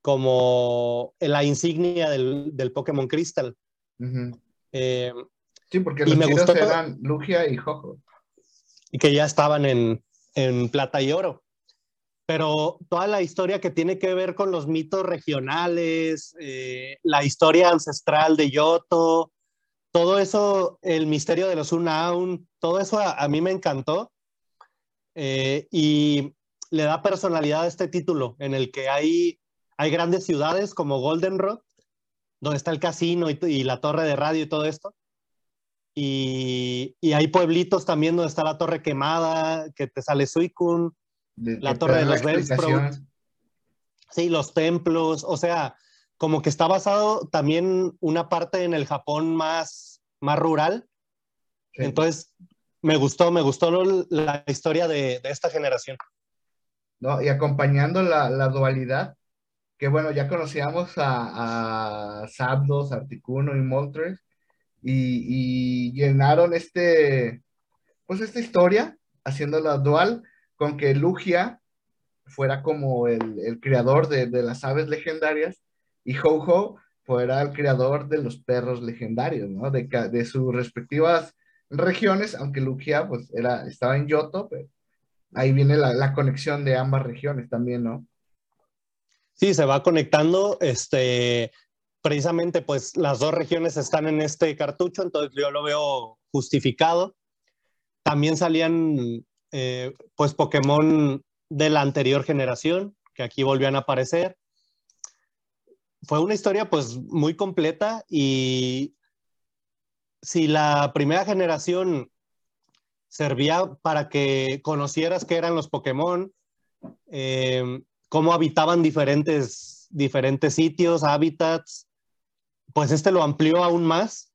como la insignia del, del Pokémon Crystal. Eh, sí, porque los me gustó eran Lugia y Jojo y que ya estaban en, plata y oro. Pero toda la historia que tiene que ver con los mitos regionales, eh, la historia ancestral de Yoto, todo eso, el misterio de los Unaun, todo eso a, mí me encantó. Eh, y le da personalidad a este título, en el que hay, hay grandes ciudades como Goldenrod, donde está el casino y, la torre de radio y todo esto, y, hay pueblitos también donde está la torre quemada, que te sale Suicune, la torre de los Bellsprout. Sí, los templos, o sea, como que está basado también una parte en el Japón más, más rural. Entonces, me gustó, me gustó la historia de, esta generación. No, y acompañando la, dualidad, que bueno, ya conocíamos a, a Zapdos, Articuno y Moltres, y, llenaron este, pues esta historia, haciéndola dual, con que Lugia fuera como el, creador de, las aves legendarias y Ho-Ho fuera el creador de los perros legendarios, ¿no? De, de sus respectivas regiones, aunque Lugia pues era, estaba en Yoto, pero ahí viene la, la, conexión de ambas regiones también, ¿no? Sí, se va conectando, este, precisamente pues las dos regiones están en este cartucho, entonces yo lo veo justificado. También salían eh, pues Pokémon de la anterior generación, que aquí volvían a aparecer. Fue una historia pues muy completa y si la primera generación servía para que conocieras qué eran los Pokémon, eh, cómo habitaban diferentes, diferentes sitios, hábitats, pues este lo amplió aún más.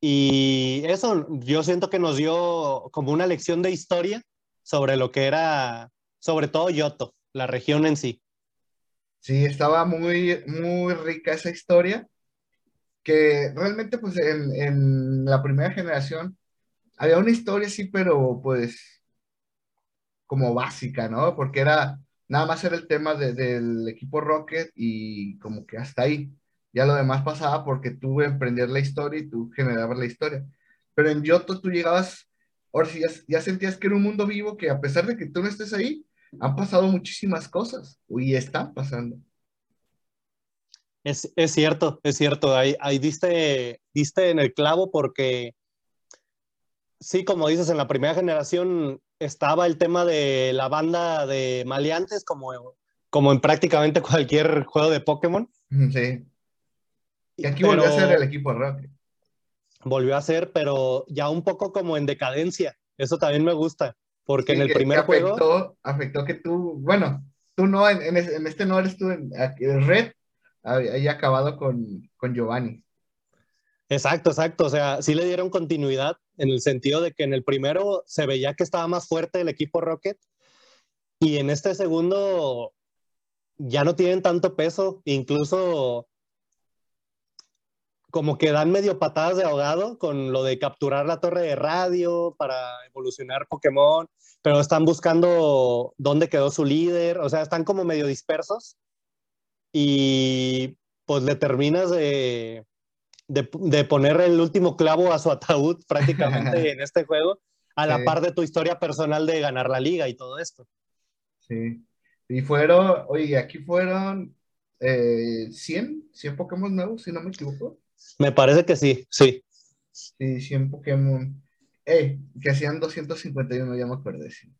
Y eso yo siento que nos dio como una lección de historia sobre lo que era, sobre todo Yoto, la región en sí. Sí, estaba muy, muy rica esa historia, que realmente pues en, la primera generación había una historia sí, pero pues como básica, ¿no? Porque era, nada más era el tema del equipo Rocket y como que hasta ahí. Ya lo demás pasaba porque tú emprendías la historia y tú generabas la historia. Pero en Yoto tú llegabas, ahora sí, ya, sentías que era un mundo vivo que a pesar de que tú no estés ahí, han pasado muchísimas cosas y están pasando. Es, es cierto, es cierto. Ahí, ahí diste, diste en el clavo porque sí, como dices, en la primera generación estaba el tema de la banda de maleantes, como, como en prácticamente cualquier juego de Pokémon. Sí. Y aquí volvió a ser el equipo Rocket. Volvió a ser, pero ya un poco como en decadencia. Eso también me gusta, porque en el primer juego... Afectó que tú, bueno, tú no, en, este no eres tú, en, Red había acabado con, con Giovanni. Exacto, exacto. O sea, sí le dieron continuidad en el sentido de que en el primero se veía que estaba más fuerte el equipo Rocket y en este segundo ya no tienen tanto peso, incluso como que dan medio patadas de ahogado con lo de capturar la torre de radio para evolucionar Pokémon, pero están buscando dónde quedó su líder, o sea, están como medio dispersos y pues le terminas de, de, poner el último clavo a su ataúd prácticamente en este juego, a la par de tu historia personal de ganar la liga y todo esto. Sí. Y fueron, oye, aquí fueron eh, 100, 100 Pokémon nuevos, si no me equivoco. Me parece que sí, sí. Sí, 100 Pokémon. Eh, que hacían 251, ya me acuerdo. Sí.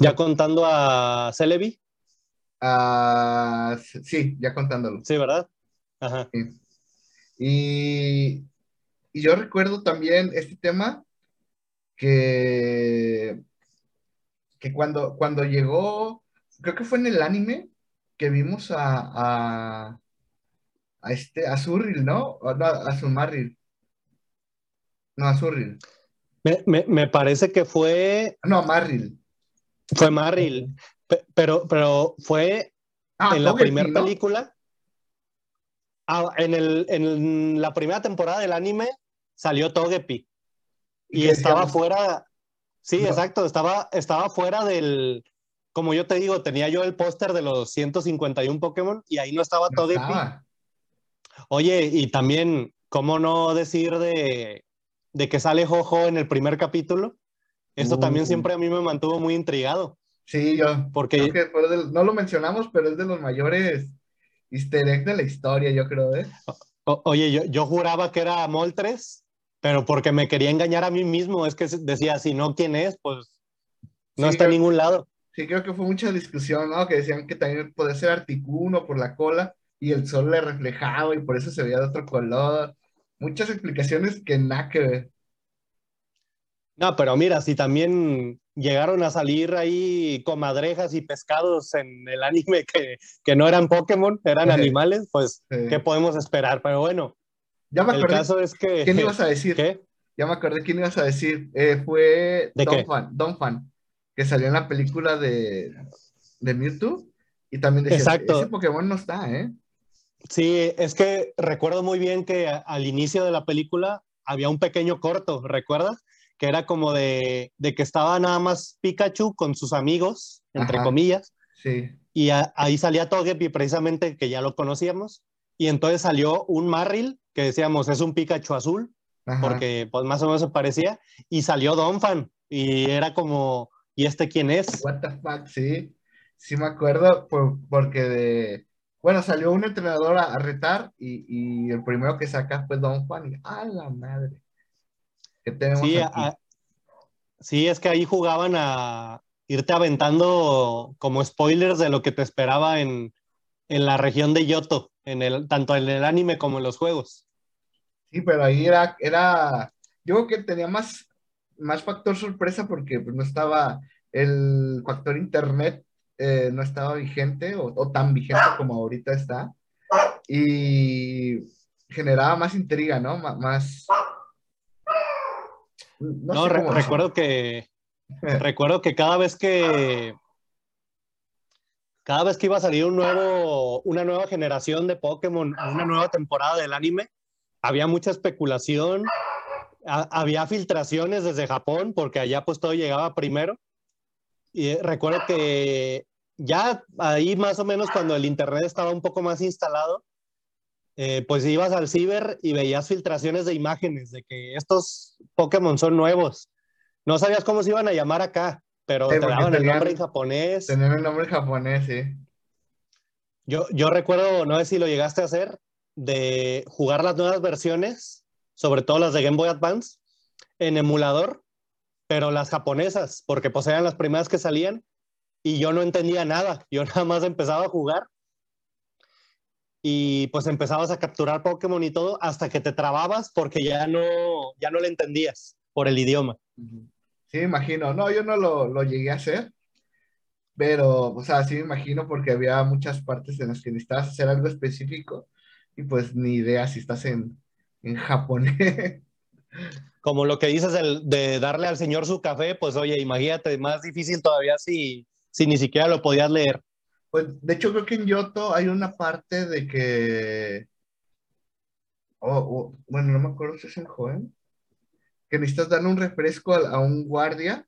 ¿Ya contando a Celebi? Ah, sí, ya contándolo. Sí, ¿verdad? Ajá. Y, yo recuerdo también este tema que, que cuando, cuando llegó, creo que fue en el anime que vimos a, a, este, a Zurril, ¿no? no a Sumarril. No, a Zurril. Me, parece que fue. No, a Marril. Fue Marril. Pero, pero fue ah, en la primera película. Ah, en, el, en la primera temporada del anime salió Togepi. Y, estaba fuera. Sí, exacto. Estaba, estaba fuera del. Como yo te digo, tenía yo el póster de los 151 Pokémon y ahí no estaba Togepi. Oye, y también, ¿cómo no decir de, de que sale Jojo en el primer capítulo? Eso también siempre a mí me mantuvo muy intrigado. Sí, yo. Porque. no lo mencionamos, pero es de los mayores easter de la historia, yo creo, ¿eh? oye, yo, yo juraba que era Moltres, pero porque me quería engañar a mí mismo, es que decía, si no, ¿quién es? Pues no está en ningún lado. Sí, creo que fue mucha discusión, ¿no? Que decían que también puede ser Articuno por la cola y el sol le reflejaba y por eso se veía de otro color. Muchas explicaciones que nada que ver. No, pero mira, si también llegaron a salir ahí comadrejas y pescados en el anime que, que no eran Pokémon, eran animales, pues, ¿qué podemos esperar? Pero bueno, ya me el caso es que... ¿Quién ibas a decir? ¿Qué? Ya me acordé quién ibas a decir. Eh, fue Don Fan, Don Fan, que salió en la película de, de Mewtwo y también decía, Exacto. ese Pokémon no está, ¿eh? Sí, es que recuerdo muy bien que al inicio de la película había un pequeño corto, ¿recuerdas? que era como de, que estaba nada más Pikachu con sus amigos, entre comillas. Sí. Y ahí salía Togepi precisamente, que ya lo conocíamos. Y entonces salió un Marril, que decíamos es un Pikachu azul, porque pues más o menos se parecía. Y salió Donphan, y era como, ¿y este quién es? What the fuck, sí. Sí me acuerdo, porque de... Bueno, salió un entrenador a, retar y, el primero que saca fue Don Juan. Y, ¡ah, la madre! sí, es que ahí jugaban a irte aventando como spoilers de lo que te esperaba en, la región de Yoto, en el, tanto en el anime como en los juegos. Sí, pero ahí era, era yo creo que tenía más, más factor sorpresa porque pues, no estaba el factor internet, eh, no estaba vigente o, o, tan vigente como ahorita está. Y generaba más intriga, ¿no? más, no, recuerdo que recuerdo que cada vez que cada vez que iba a salir un nuevo, una nueva generación de Pokémon, una nueva temporada del anime, había mucha especulación, había filtraciones desde Japón, porque allá pues todo llegaba primero. Y recuerdo que ya ahí más o menos cuando el internet estaba un poco más instalado, eh, pues ibas al ciber y veías filtraciones de imágenes de que estos Pokémon son nuevos. No sabías cómo se iban a llamar acá, pero te daban el nombre en japonés. Tenían el nombre en japonés, sí. Yo, yo recuerdo, no sé si lo llegaste a hacer, de jugar las nuevas versiones, sobre todo las de Game Boy Advance. en emulador, pero las japonesas, porque pues eran las primeras que salían y yo no entendía nada. Yo nada más empezaba a jugar y pues empezabas a capturar Pokémon y todo hasta que te trababas porque ya no, ya no le entendías por el idioma. Sí, imagino. No, yo no lo, lo llegué a hacer, pero, o sea, sí me imagino porque había muchas partes en las que necesitabas hacer algo específico y pues ni idea si estás en, en japonés. Como lo que dices de darle al señor su café, pues oye, imagínate, más difícil todavía si, si ni siquiera lo podías leer. Pues de hecho creo que en Yoto hay una parte de que... bueno, no me acuerdo si es en Joven. Que necesitas darle un refresco a, un guardia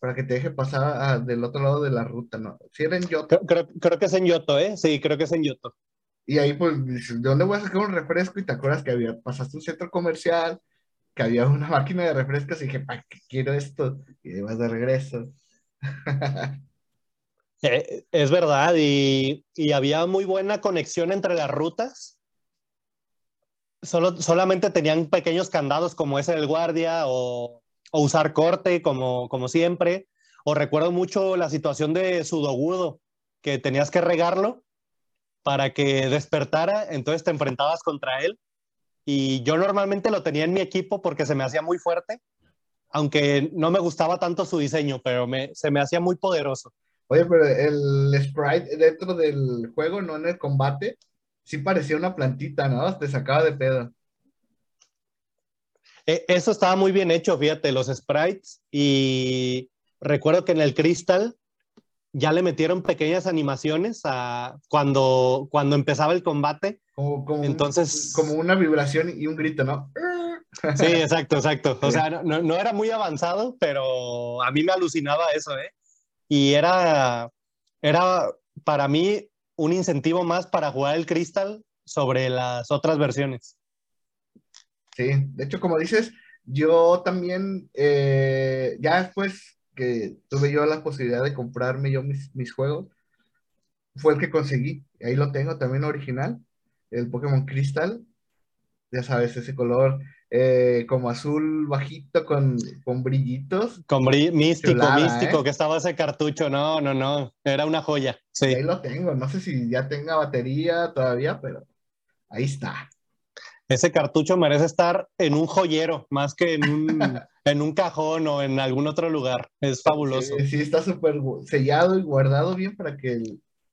para que te deje pasar del otro lado de la ruta, ¿no? Si era en Yoto. Creo, creo, que es en Yoto, ¿eh? Sí, creo que es en Yoto. Y ahí pues ¿de dónde voy a sacar un refresco? Y te acuerdas que había, pasaste un centro comercial, que había una máquina de refrescos y dije, ¿para qué quiero esto? Y vas de regreso. Eh, es verdad, y, había muy buena conexión entre las rutas. Solo, solamente tenían pequeños candados como ese del guardia o, usar corte como, siempre. O recuerdo mucho la situación de Sudogudo, que tenías que regarlo para que despertara, entonces te enfrentabas contra él y yo normalmente lo tenía en mi equipo porque se me hacía muy fuerte, aunque no me gustaba tanto su diseño, pero me, se me hacía muy poderoso. Oye, pero el sprite dentro del juego, no en el combate, sí parecía una plantita, ¿no? Te sacaba de pedo. E, eso estaba muy bien hecho, fíjate, los sprites. Y recuerdo que en el Crystal ya le metieron pequeñas animaciones a cuando, cuando empezaba el combate. Como, Entonces, como una vibración y un grito, ¿no? Sí, exacto, exacto. O sea, no, no, era muy avanzado, pero a mí me alucinaba eso, ¿eh? Y era, era para mí un incentivo más para jugar el Crystal sobre las otras versiones. Sí, de hecho, como dices, yo también, eh, ya después que tuve yo la posibilidad de comprarme yo mis, mis juegos, fue el que conseguí. Ahí lo tengo también original, el Pokémon Crystal. Ya sabes, ese color eh, como azul bajito con, con brillitos. Con místico, místico, ¿eh? que estaba ese cartucho. No, no, no. Era una joya. Sí. Ahí lo tengo. No sé si ya tenga batería todavía, pero ahí está. Ese cartucho merece estar en un joyero, más que en un, en un cajón o en algún otro lugar. Es fabuloso. Sí, está súper sellado y guardado bien para que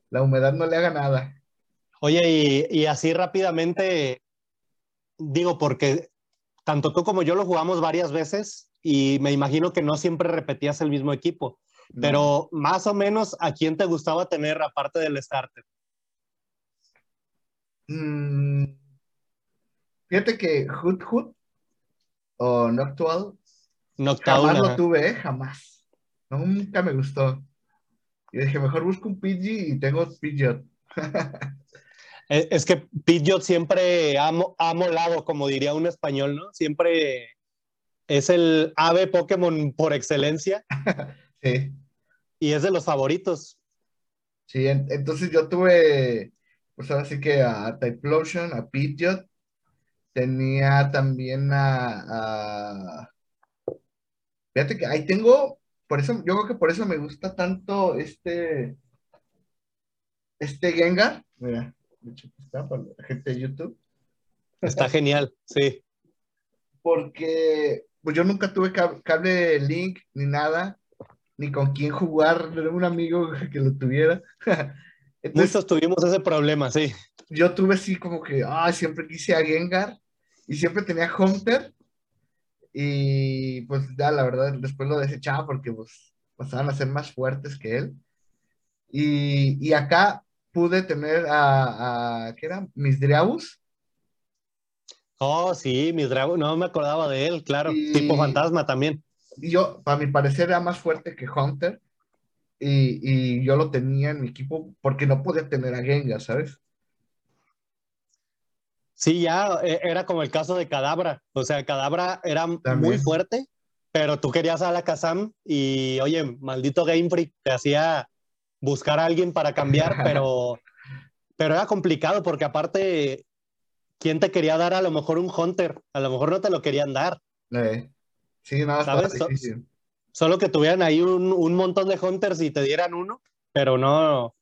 la humedad no le haga nada. Oye, y, así rápidamente, digo, porque tanto tú como yo lo jugamos varias veces y me imagino que no siempre repetías el mismo equipo, pero más o menos, ¿a quién te gustaba tener aparte del starter? Mm, fíjate que Hood Hood o Noctual, jamás lo tuve, ¿eh? jamás. Nunca me gustó. Y dije, mejor busco un Pidgey y tengo Pidgeot. Es que Pidgeot siempre ha, ha, molado, como diría un español, ¿no? Siempre es el ave Pokémon por excelencia. sí. Y es de los favoritos. Sí, entonces yo tuve, pues ahora sí que a Typlosion, a Pidgeot, tenía también a, a... Fíjate que ahí tengo, por eso, yo creo que por eso me gusta tanto este, este Gengar, mira, está para la gente de YouTube. Está genial, sí. Porque pues yo nunca tuve cable Link ni nada, ni con quién jugar, era un amigo que lo tuviera. Muchos tuvimos ese problema, sí. Yo tuve así como que, ah, siempre quise a Gengar y siempre tenía Hunter y pues ya la verdad después lo desechaba porque pues pasaban a ser más fuertes que él. Y, y acá pude tener a, a ¿qué era? Misdreavus. Oh, sí, Misdreavus, no me acordaba de él, claro, tipo fantasma también. Y yo, para mi parecer, era más fuerte que Hunter, y, y, yo lo tenía en mi equipo porque no podía tener a Gengar, ¿sabes? Sí, ya e, era como el caso de Cadabra, o sea, Cadabra era muy fuerte, pero tú querías a la Kazam y, oye, maldito Game Freak, te hacía buscar a alguien para cambiar, pero, pero era complicado porque aparte, ¿quién te quería dar a lo mejor un Hunter? A lo mejor no te lo querían dar. Eh, Sí, no, ¿Sabes? difícil. Solo que tuvieran ahí un, un montón de hunters y te dieran uno, pero no.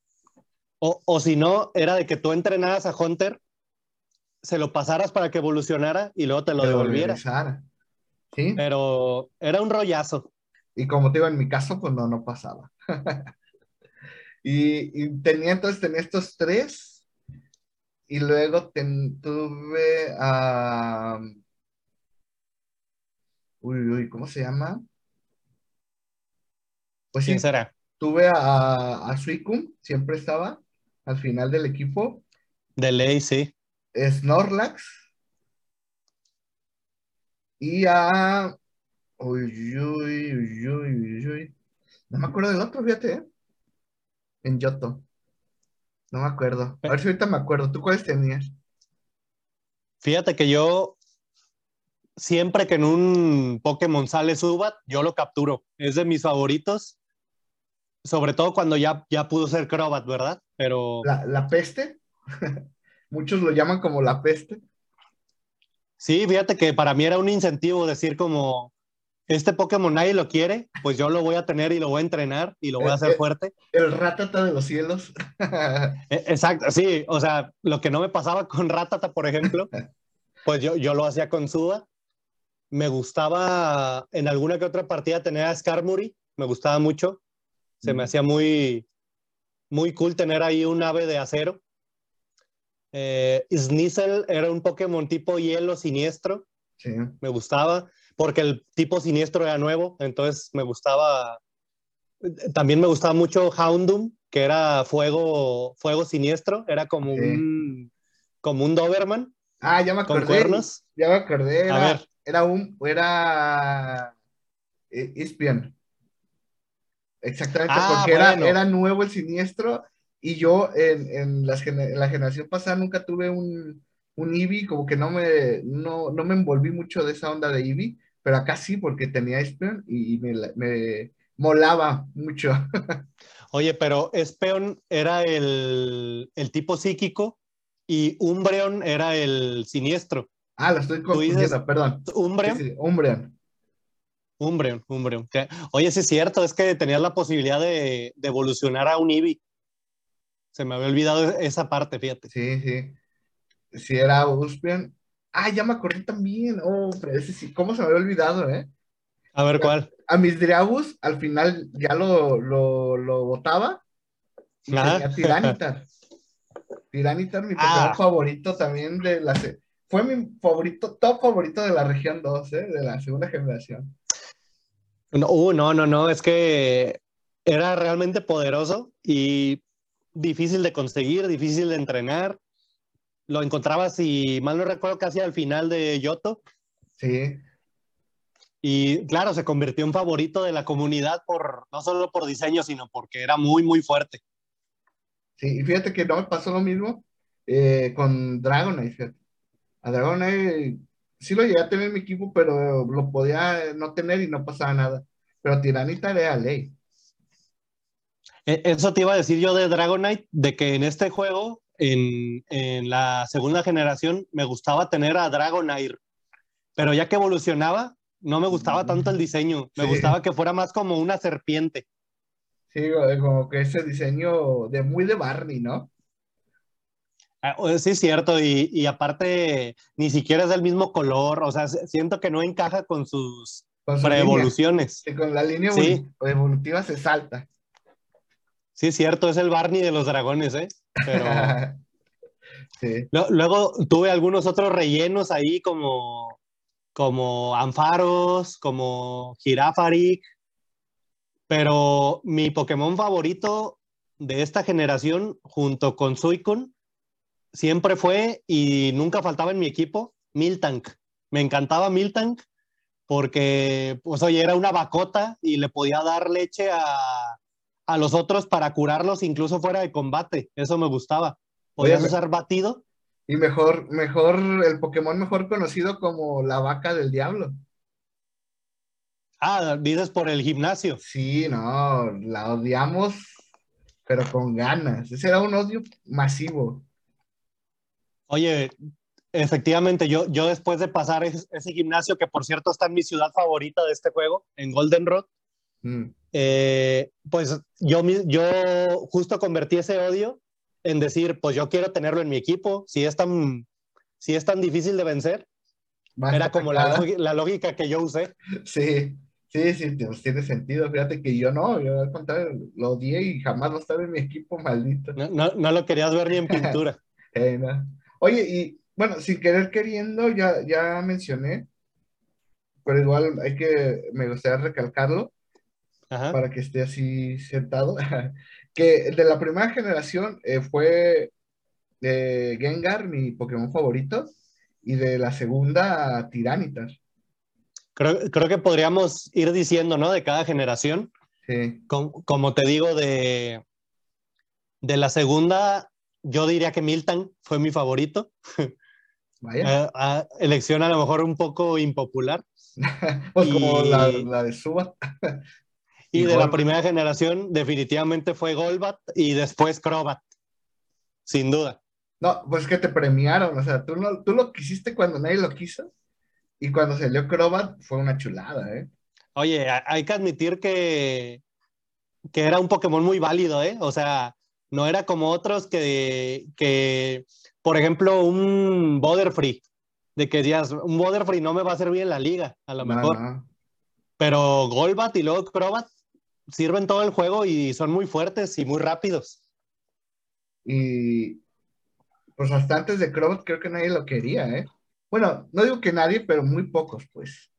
O, o si no, era de que tú entrenaras a Hunter, se lo pasaras para que evolucionara y luego te lo Que devolviera. regresara. Sí, Pero era un rollazo. y como te digo, en mi caso, pues no, no pasaba. y, y tenía entonces, tenía estos tres, y luego ten- tuve a... uy, uy, ¿cómo se llama? Pues sí, ¿Quién será? tuve a, a Suicune, siempre estaba al final del equipo. De ley, sí. Snorlax y a. Uy, uy, uy, uy, uy, uy. No me acuerdo del otro, fíjate, ¿eh? En Yoto. No me acuerdo. A ver si ahorita me acuerdo. ¿Tú cuáles tenías? Fíjate que yo siempre que en un Pokémon sale Zubat, yo lo capturo. Es de mis favoritos. Sobre todo cuando ya, ya pudo ser Crobat, ¿verdad? Pero ¿La, la peste? Muchos lo llaman como la peste. sí, fíjate que para mí era un incentivo decir como, este Pokémon nadie lo quiere, pues yo lo voy a tener y lo voy a entrenar y lo voy a hacer fuerte. El ratata de los cielos. E- Exacto, sí, o sea, lo que no me pasaba con Ratata, por ejemplo, pues yo, yo lo hacía con Suda. Me gustaba en alguna que otra partida tener a Skarmory, me gustaba mucho. Se me hacía muy, muy cool tener ahí un ave de acero. Eh, Sneasel era un Pokémon tipo hielo siniestro, Sí. me gustaba, porque el tipo siniestro era nuevo, entonces me gustaba. También me gustaba mucho Houndoom, que era fuego, fuego siniestro, era como Sí. un como un Doberman Ah, ya me con acordé. cuernos. Ya me acordé. A Era, ver. era un. Era. eh, Ispion. Exactamente, Ah, porque era, bueno. era nuevo el siniestro. Y yo en, en las en la generación pasada nunca tuve un, un Eevee, como que no me, no, no me envolví mucho de esa onda de Eevee, pero acá sí, porque tenía Ispion y, me, la- me molaba mucho. Oye, pero Espeon era el, el tipo psíquico y Umbreon era el siniestro. Ah, lo estoy confundiendo, perdón. Sí, Umbreon, sí, Umbreon. Umbreon, Umbreon. que- Oye, sí es cierto, es que tenías la posibilidad de, de evolucionar a un Eevee. Se me había olvidado esa parte, fíjate. Sí, sí. Sí, era Uspion. Ah, ya me acordé también. Oh, pero ese sí, ¿cómo se me había olvidado, eh? A ver cuál. A mis Dreabus, al final ya lo, lo, lo botaba y tenía Tiranitar. Tiranitar, mi Pokémon Ah. favorito también de la... Fue mi favorito, top favorito de la región 2, ¿eh? De la segunda generación. No, uh, no, no, no, es que era realmente poderoso y difícil de conseguir, difícil de entrenar. Lo encontrabas, si mal no recuerdo, casi al final de Yoto. Sí, Y claro, se convirtió en favorito de la comunidad por no solo por diseño, sino porque era muy, muy fuerte. sí. Y fíjate que no me pasó lo mismo eh, con Dragonite, fíjate. A Dragonite sí lo llegué a tener en mi equipo, pero lo podía no tener y no pasaba nada. Pero Tiranitar era ley. E- Eso te iba a decir yo de Dragonite, de que en este juego, en, en la segunda generación, me gustaba tener a Dragonair, pero ya que evolucionaba, no me gustaba tanto el diseño, me Sí. gustaba que fuera más como una serpiente. Sí, como que ese diseño de muy de Barney, ¿no? Ah, Sí, es cierto, y, y aparte ni siquiera es del mismo color, o sea, siento que no encaja con sus Con su línea. preevoluciones. Que con la línea Sí. evolu- evolutiva se salta. Sí, es cierto, es el Barney de los dragones, ¿eh? Pero Sí, luego tuve algunos otros rellenos ahí como, como Ampharos, como Girafarik, pero mi Pokémon favorito de esta generación, junto con Suicune, siempre fue y nunca faltaba en mi equipo, Miltank. Me encantaba Miltank porque, pues, oye, era una vacota y le podía dar leche a, a los otros para curarlos incluso fuera de combate. Eso me gustaba. Podías Oye, usar batido. Y mejor, mejor, el Pokémon mejor conocido como la vaca del diablo. Ah, dices por el gimnasio. Sí, no, la odiamos, pero con ganas. Ese era un odio masivo. Oye, efectivamente, yo, yo después de pasar ese, gimnasio, que por cierto está en mi ciudad favorita de este juego, en Golden Road, mm. eh, pues yo, yo justo convertí ese odio en decir, pues yo quiero tenerlo en mi equipo, si es tan, si es tan difícil de vencer. Era como la, la, lógica que yo usé. Sí, sí, sí, pues tiene sentido. Fíjate que yo no, yo al contrario, lo odié y jamás lo estaba en mi equipo, maldito. No, no, lo querías ver ni en pintura. Eh, Oye, y bueno, sin querer queriendo, ya, ya mencioné, pero igual hay que, me gustaría recalcarlo para que esté así sentado, que de la primera generación eh, fue eh, Gengar, mi Pokémon favorito, y de la segunda, Tiranitar. Creo, creo, que podríamos ir diciendo, ¿no? De cada generación. Sí. como te digo, de, de la segunda, yo diría que Milton fue mi favorito. Vaya. Eh, elección a lo mejor un poco impopular. pues como la, la, de Suba. Y, de la primera generación definitivamente fue Golbat y después Crobat. Sin duda. No, pues que te premiaron, o sea, tú, no, tú lo quisiste cuando nadie lo quiso y cuando salió Crobat fue una chulada, ¿eh? Oye, hay que admitir que, que era un Pokémon muy válido, ¿eh? O sea, no era como otros que, que por ejemplo, un Free, de que decías, un Free no me va a servir en la liga, a lo mejor. Pero Golbat y luego Crobat sirven todo el juego y son muy fuertes y muy rápidos. Y pues hasta antes de Crobat creo que nadie lo quería, ¿eh? Bueno, no digo que nadie, pero muy pocos, pues.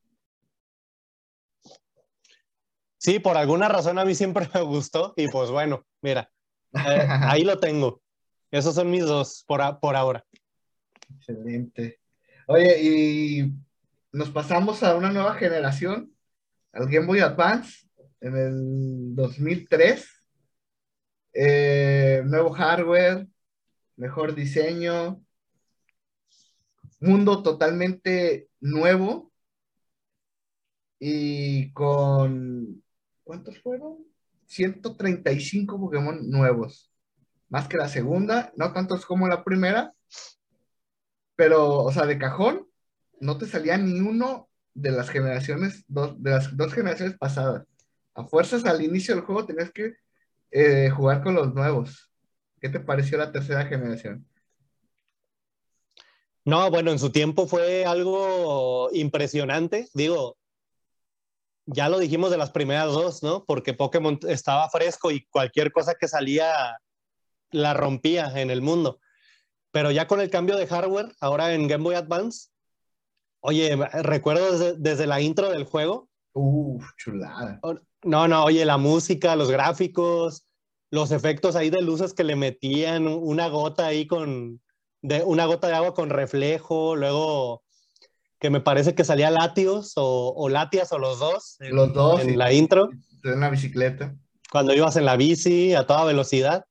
Sí, por alguna razón a mí siempre me gustó y pues bueno, mira, eh, ahí lo tengo. Esos son mis dos por, por ahora. Excelente. Oye, y nos pasamos a una nueva generación, al Game Boy Advance, en el 2003. Eh, nuevo hardware, mejor diseño, mundo totalmente nuevo y con, ¿cuántos fueron? 135 Pokémon nuevos más que la segunda, no tantos como la primera, pero, o sea, de cajón, no te salía ni uno de las generaciones, dos, de las dos generaciones pasadas. A fuerzas al inicio del juego tenías que eh, jugar con los nuevos. ¿Qué te pareció la tercera generación? No, bueno, en su tiempo fue algo impresionante. Digo, ya lo dijimos de las primeras dos, ¿no? Porque Pokémon estaba fresco y cualquier cosa que salía la rompía en el mundo. Pero ya con el cambio de hardware, ahora en Game Boy Advance, oye, recuerdo desde, la intro del juego. Uf, chulada. No, no, oye, la música, los gráficos, los efectos ahí de luces que le metían, una gota ahí con, de, una gota de agua con reflejo, luego que me parece que salía Latios o, Latias o los dos. los dos. En la intro. En la bicicleta. Cuando ibas en la bici a toda velocidad.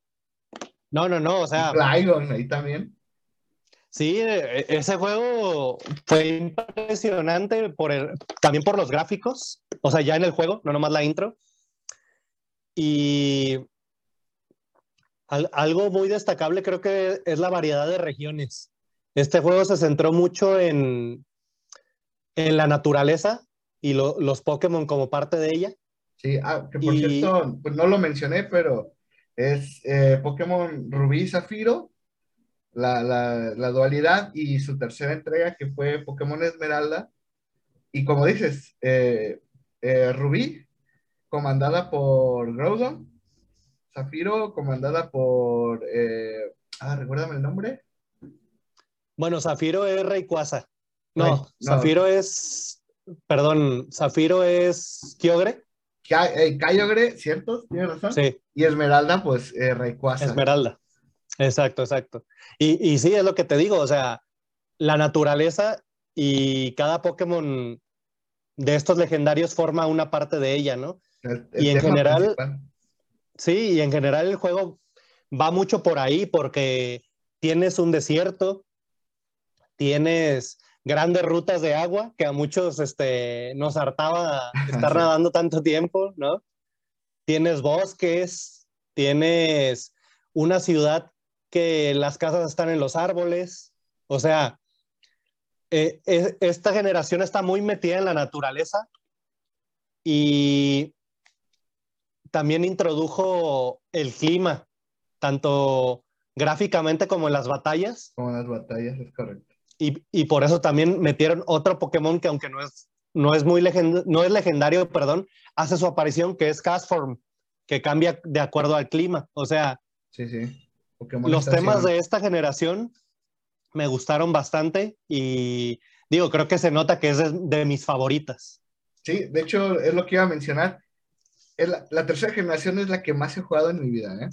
No, no, no, o sea. Flygon ahí también. Sí, e, e, ese juego fue impresionante por también por los gráficos, o sea, ya en el juego, no nomás la intro. Y algo muy destacable creo que es la variedad de regiones. Este juego se centró mucho en, en la naturaleza y los Pokémon como parte de ella. Sí, ah, que por cierto, pues no lo mencioné, pero es eh, Pokémon Rubí y Zafiro, la, la, dualidad, y su tercera entrega que fue Pokémon Esmeralda. Y como dices, eh, eh, Rubí, comandada por Groudon, Zafiro, comandada por... ah, recuérdame el nombre. Bueno, Zafiro es Rayquaza. No, Zafiro es... Perdón, Zafiro es Kyogre. Kyogre, ¿cierto? Tienes razón. Sí. Y Esmeralda, pues eh, Rayquaza. Esmeralda. Exacto, exacto. Y, y sí, es lo que te digo, o sea, la naturaleza y cada Pokémon de estos legendarios forma una parte de ella, ¿no? y en general, sí, y en general el juego va mucho por ahí porque tienes un desierto, tienes grandes rutas de agua que a muchos este, nos hartaba estar nadando tanto tiempo, ¿no? Tienes bosques, tienes una ciudad que las casas están en los árboles, o sea, eh, eh, esta generación está muy metida en la naturaleza y también introdujo el clima, tanto gráficamente como en las batallas. Como en las batallas, es correcto. Y, y por eso también metieron otro Pokémon que aunque no es, no es muy no es legendario, perdón, hace su aparición que es Castform, que cambia de acuerdo al clima. O sea, sí, sí. Los temas de esta generación me gustaron bastante y digo, creo que se nota que es de, mis favoritas. Sí, de hecho es lo que iba a mencionar. La, la, tercera generación es la que más he jugado en mi vida, ¿eh?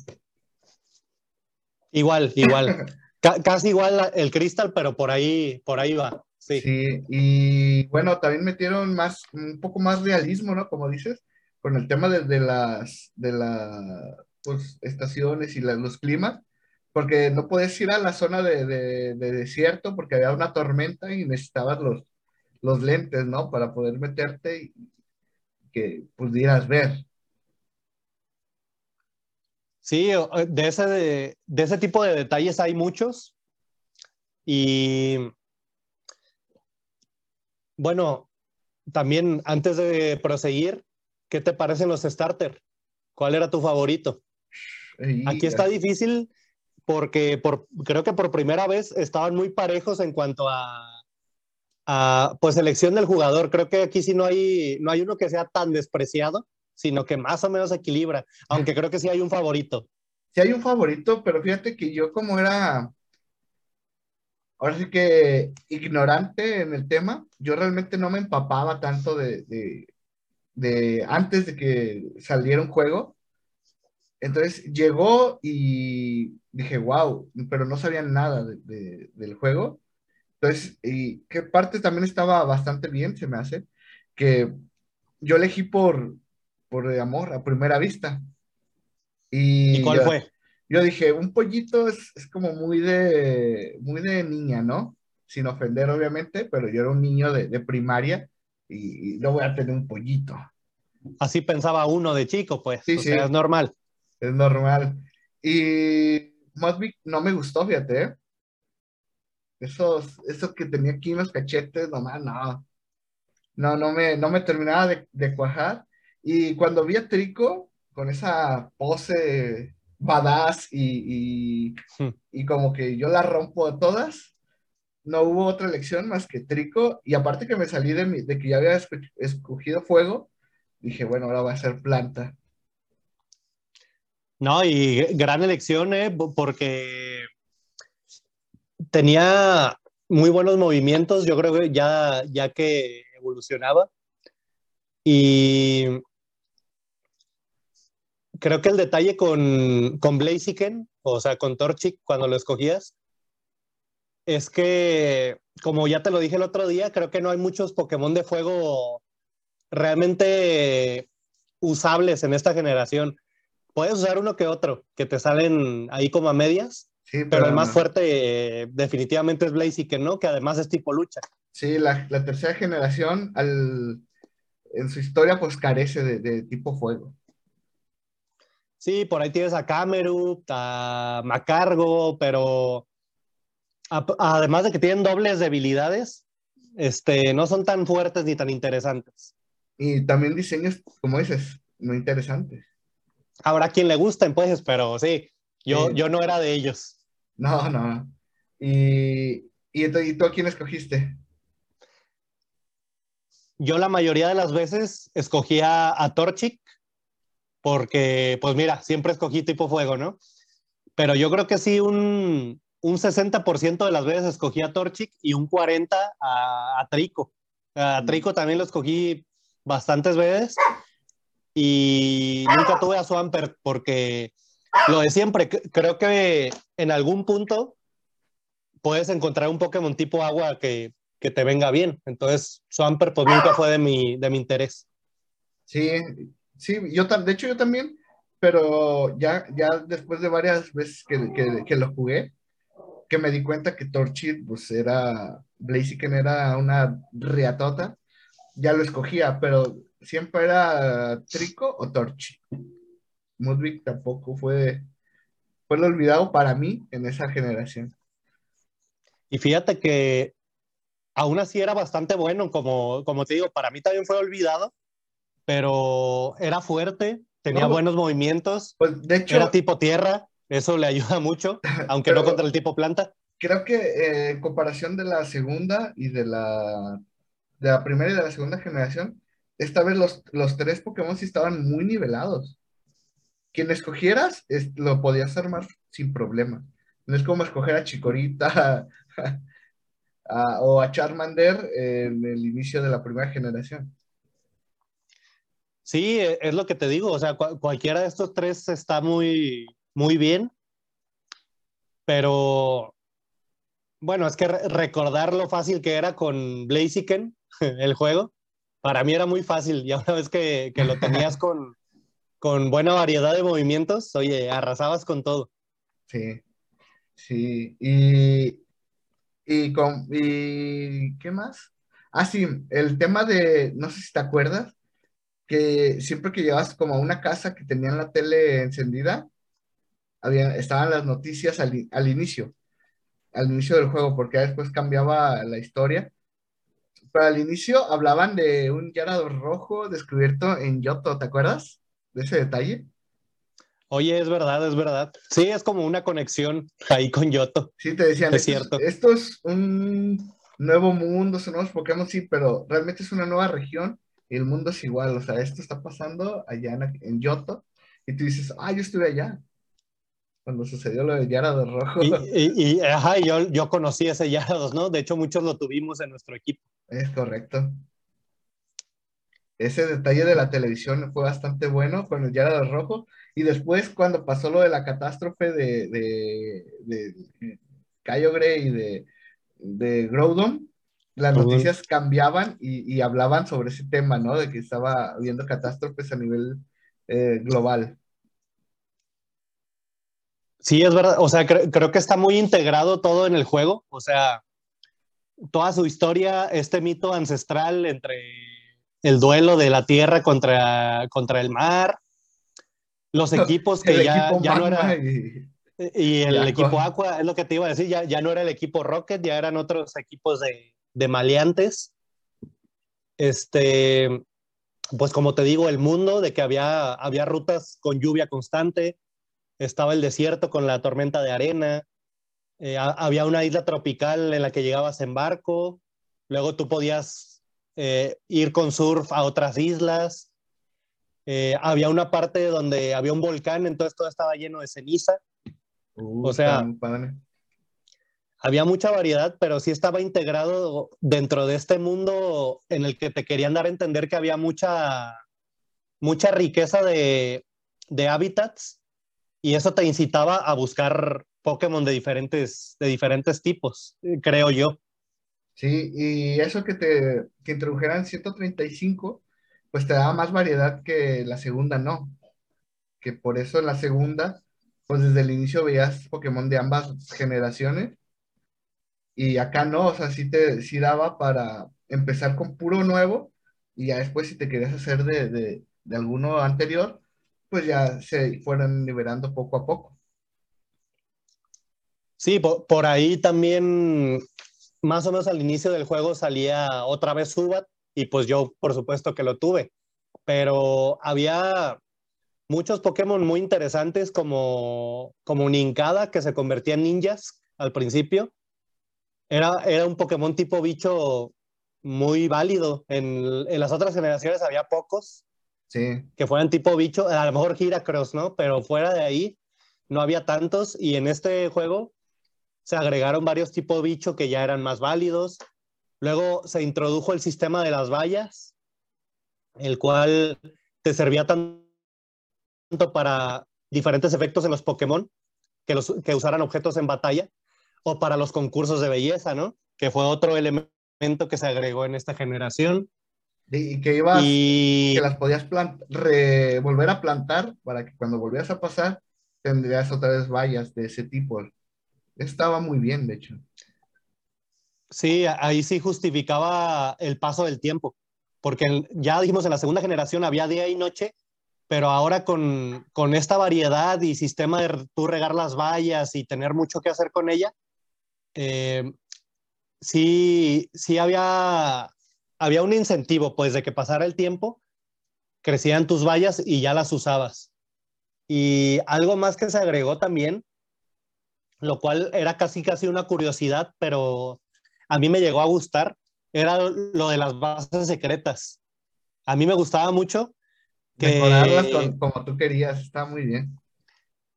Igual, igual. casi igual el Crystal, pero por ahí, por ahí va. Sí. sí, y bueno, también metieron más, un poco más realismo, ¿no? Como dices, con el tema de, las, de la, pues, estaciones y los climas, porque no puedes ir a la zona de, de, desierto porque había una tormenta y necesitabas los, los lentes, ¿no? Para poder meterte y que pudieras ver. Sí, de ese, de, ese tipo de detalles hay muchos. Y bueno, también antes de proseguir, ¿qué te parecen los starter? ¿Cuál era tu favorito? Aquí está difícil porque por, creo que por primera vez estaban muy parejos en cuanto a, a pues elección del jugador. Creo que aquí sí no hay, no hay uno que sea tan despreciado sino que más o menos equilibra, aunque creo que sí hay un favorito. Sí hay un favorito, pero fíjate que yo como era, ahora sí que ignorante en el tema, yo realmente no me empapaba tanto de, de, antes de que saliera un juego. Entonces llegó y dije, wow, pero no sabían nada del juego. Entonces, y que parte también estaba bastante bien, se me hace, que yo elegí por, por amor a primera vista. ¿Y, cuál fue? Yo dije, un pollito es, como muy de, muy de niña, ¿no? Sin ofender, obviamente, pero yo era un niño de, primaria y, no voy a tener un pollito. Así pensaba uno de chico, pues. Sí, sí. es normal. Es normal. Y Mosby no me gustó, fíjate. ¿eh? Esos, esos que tenía aquí en los cachetes, nomás, no. No, no me, no me terminaba de, de cuajar. Y cuando vi a Trico con esa pose badass y, hmm. y, como que yo la rompo a todas, no hubo otra elección más que Trico. Y aparte que me salí de, de que ya había escogido fuego, dije, bueno, ahora va a ser planta. No, y gran elección, ¿eh? porque tenía muy buenos movimientos, yo creo que ya, ya que evolucionaba. Y creo que el detalle con, con Blaziken, o sea, con Torchic, cuando lo escogías, es que, como ya te lo dije el otro día, creo que no hay muchos Pokémon de fuego realmente usables en esta generación. Puedes usar uno que otro, que te salen ahí como a medias, pero, el más fuerte definitivamente es Blaziken, ¿no? Que además es tipo lucha. Sí, la, la tercera generación al, en su historia pues carece de, de tipo fuego. Sí, por ahí tienes a Cameru, a Macargo, pero además de que tienen dobles debilidades, este, no son tan fuertes ni tan interesantes. Y también diseños, como dices, muy interesantes. Habrá quien le gusten, pues, pero sí, yo, yo no era de ellos. No, no. ¿Y, y, tú a quién escogiste? Yo la mayoría de las veces escogía a Torchic porque, pues mira, siempre escogí tipo fuego, ¿no? Pero yo creo que sí, un, un 60% de las veces escogí a Torchic y un 40% a, Trico. A. Trico también lo escogí bastantes veces y nunca tuve a Swampert porque lo de siempre, creo que en algún punto puedes encontrar un Pokémon tipo agua que, que te venga bien. Entonces, Swampert pues nunca fue de mi, de mi interés. Sí, Sí, yo de hecho yo también, pero ya, ya después de varias veces que, que, lo jugué, que me di cuenta que Torchid, pues era, Blaziken era una riatota, ya lo escogía, pero siempre era Trico o Torchid. Mudvik tampoco fue, fue lo olvidado para mí en esa generación. Y fíjate que aún así era bastante bueno, como, como te digo, para mí también fue olvidado, pero era fuerte, tenía buenos movimientos, pues, de hecho, era tipo tierra, eso le ayuda mucho, aunque no contra el tipo planta. Creo que eh, en comparación de la segunda y de la, de la primera y de la segunda generación, esta vez los, los tres Pokémon sí estaban muy nivelados. Quien escogieras lo podías armar sin problema. No es como escoger a Chikorita o a Charmander en el inicio de la primera generación. Sí, e, es lo que te digo. O sea, cualquiera de estos tres está muy, muy bien. Pero bueno, es que recordar lo fácil que era con Blaziken, el juego, para mí era muy fácil. Y una vez que, que lo tenías con, con buena variedad de movimientos, oye, arrasabas con todo. Sí, sí. Y, y, con, y ¿qué más? Ah, sí, el tema de, no sé si te acuerdas, que siempre que llevas como a una casa que tenían la tele encendida, había, estaban las noticias al, al inicio, al inicio del juego, porque después cambiaba la historia. Pero al inicio hablaban de un Yarado rojo descubierto en Yoto, ¿te acuerdas de ese detalle? Oye, es verdad, es verdad. Sí, es como una conexión ahí con Yoto. Sí, te decían, es cierto. Esto es un nuevo mundo, son nuevos Pokémon, sí, pero realmente es una nueva región y el mundo es igual. O sea, esto está pasando allá en, Yoto y tú dices, ah, yo estuve allá cuando sucedió lo de Yarados Rojo. Y, ajá, yo, yo conocí ese Yarados, ¿no? De hecho, muchos lo tuvimos en nuestro equipo. Es correcto. Ese detalle de la televisión fue bastante bueno con el Yarados Rojo. Y después, cuando pasó lo de la catástrofe de, de, de Kyogre y de, de Groudon, las noticias cambiaban y, hablaban sobre ese tema, ¿no? De que estaba habiendo catástrofes a nivel eh, global. Sí, es verdad. O sea, creo que está muy integrado todo en el juego. O sea, toda su historia, este mito ancestral entre el duelo de la tierra contra, contra el mar, los equipos que ya, ya no era... Y, el equipo Aqua, es lo que te iba a decir, ya, ya no era el equipo Rocket, ya eran otros equipos de, de maleantes. Este, pues como te digo, el mundo de que había, había rutas con lluvia constante, estaba el desierto con la tormenta de arena, eh, había una isla tropical en la que llegabas en barco, luego tú podías eh, ir con surf a otras islas, eh, había una parte donde había un volcán, entonces todo estaba lleno de ceniza. Uh, o sea, había mucha variedad, pero sí estaba integrado dentro de este mundo en el que te querían dar a entender que había mucha, mucha riqueza de, de hábitats y eso te incitaba a buscar Pokémon de diferentes, de diferentes tipos, creo yo. Sí, y eso que te que introdujeran 135, pues te daba más variedad que la segunda no. Que por eso en la segunda, pues desde el inicio veías Pokémon de ambas generaciones y acá no, o sea, sí te sí daba para empezar con puro nuevo y ya después si te querías hacer de, alguno anterior, pues ya se fueran liberando poco a poco. Sí, por, ahí también, más o menos al inicio del juego salía otra vez Subat y pues yo por supuesto que lo tuve, pero había muchos Pokémon muy interesantes como, como Ninkada que se convertía en ninjas al principio era, un Pokémon tipo bicho muy válido. En, las otras generaciones había pocos sí. que fueran tipo bicho, a lo mejor Giracross, ¿no? Pero fuera de ahí no había tantos y en este juego se agregaron varios tipos bicho que ya eran más válidos. Luego se introdujo el sistema de las vallas, el cual te servía tanto para diferentes efectos en los Pokémon que, los, que usaran objetos en batalla, o para los concursos de belleza, ¿no? Que fue otro elemento que se agregó en esta generación. Y que ibas, que las podías volver a plantar para que cuando volvieras a pasar tendrías otra vez vallas de ese tipo. Estaba muy bien, de hecho. Sí, ahí sí justificaba el paso del tiempo, porque ya dijimos en la segunda generación había día y noche, pero ahora con, con esta variedad y sistema de tú regar las vallas y tener mucho que hacer con ella, eh, sí, sí había, había un incentivo, pues, de que pasara el tiempo, crecían tus vallas y ya las usabas. Y algo más que se agregó también, lo cual era casi casi una curiosidad, pero a mí me llegó a gustar, era lo de las bases secretas. A mí me gustaba mucho. Que, Mejorarlas como tú querías, está muy bien.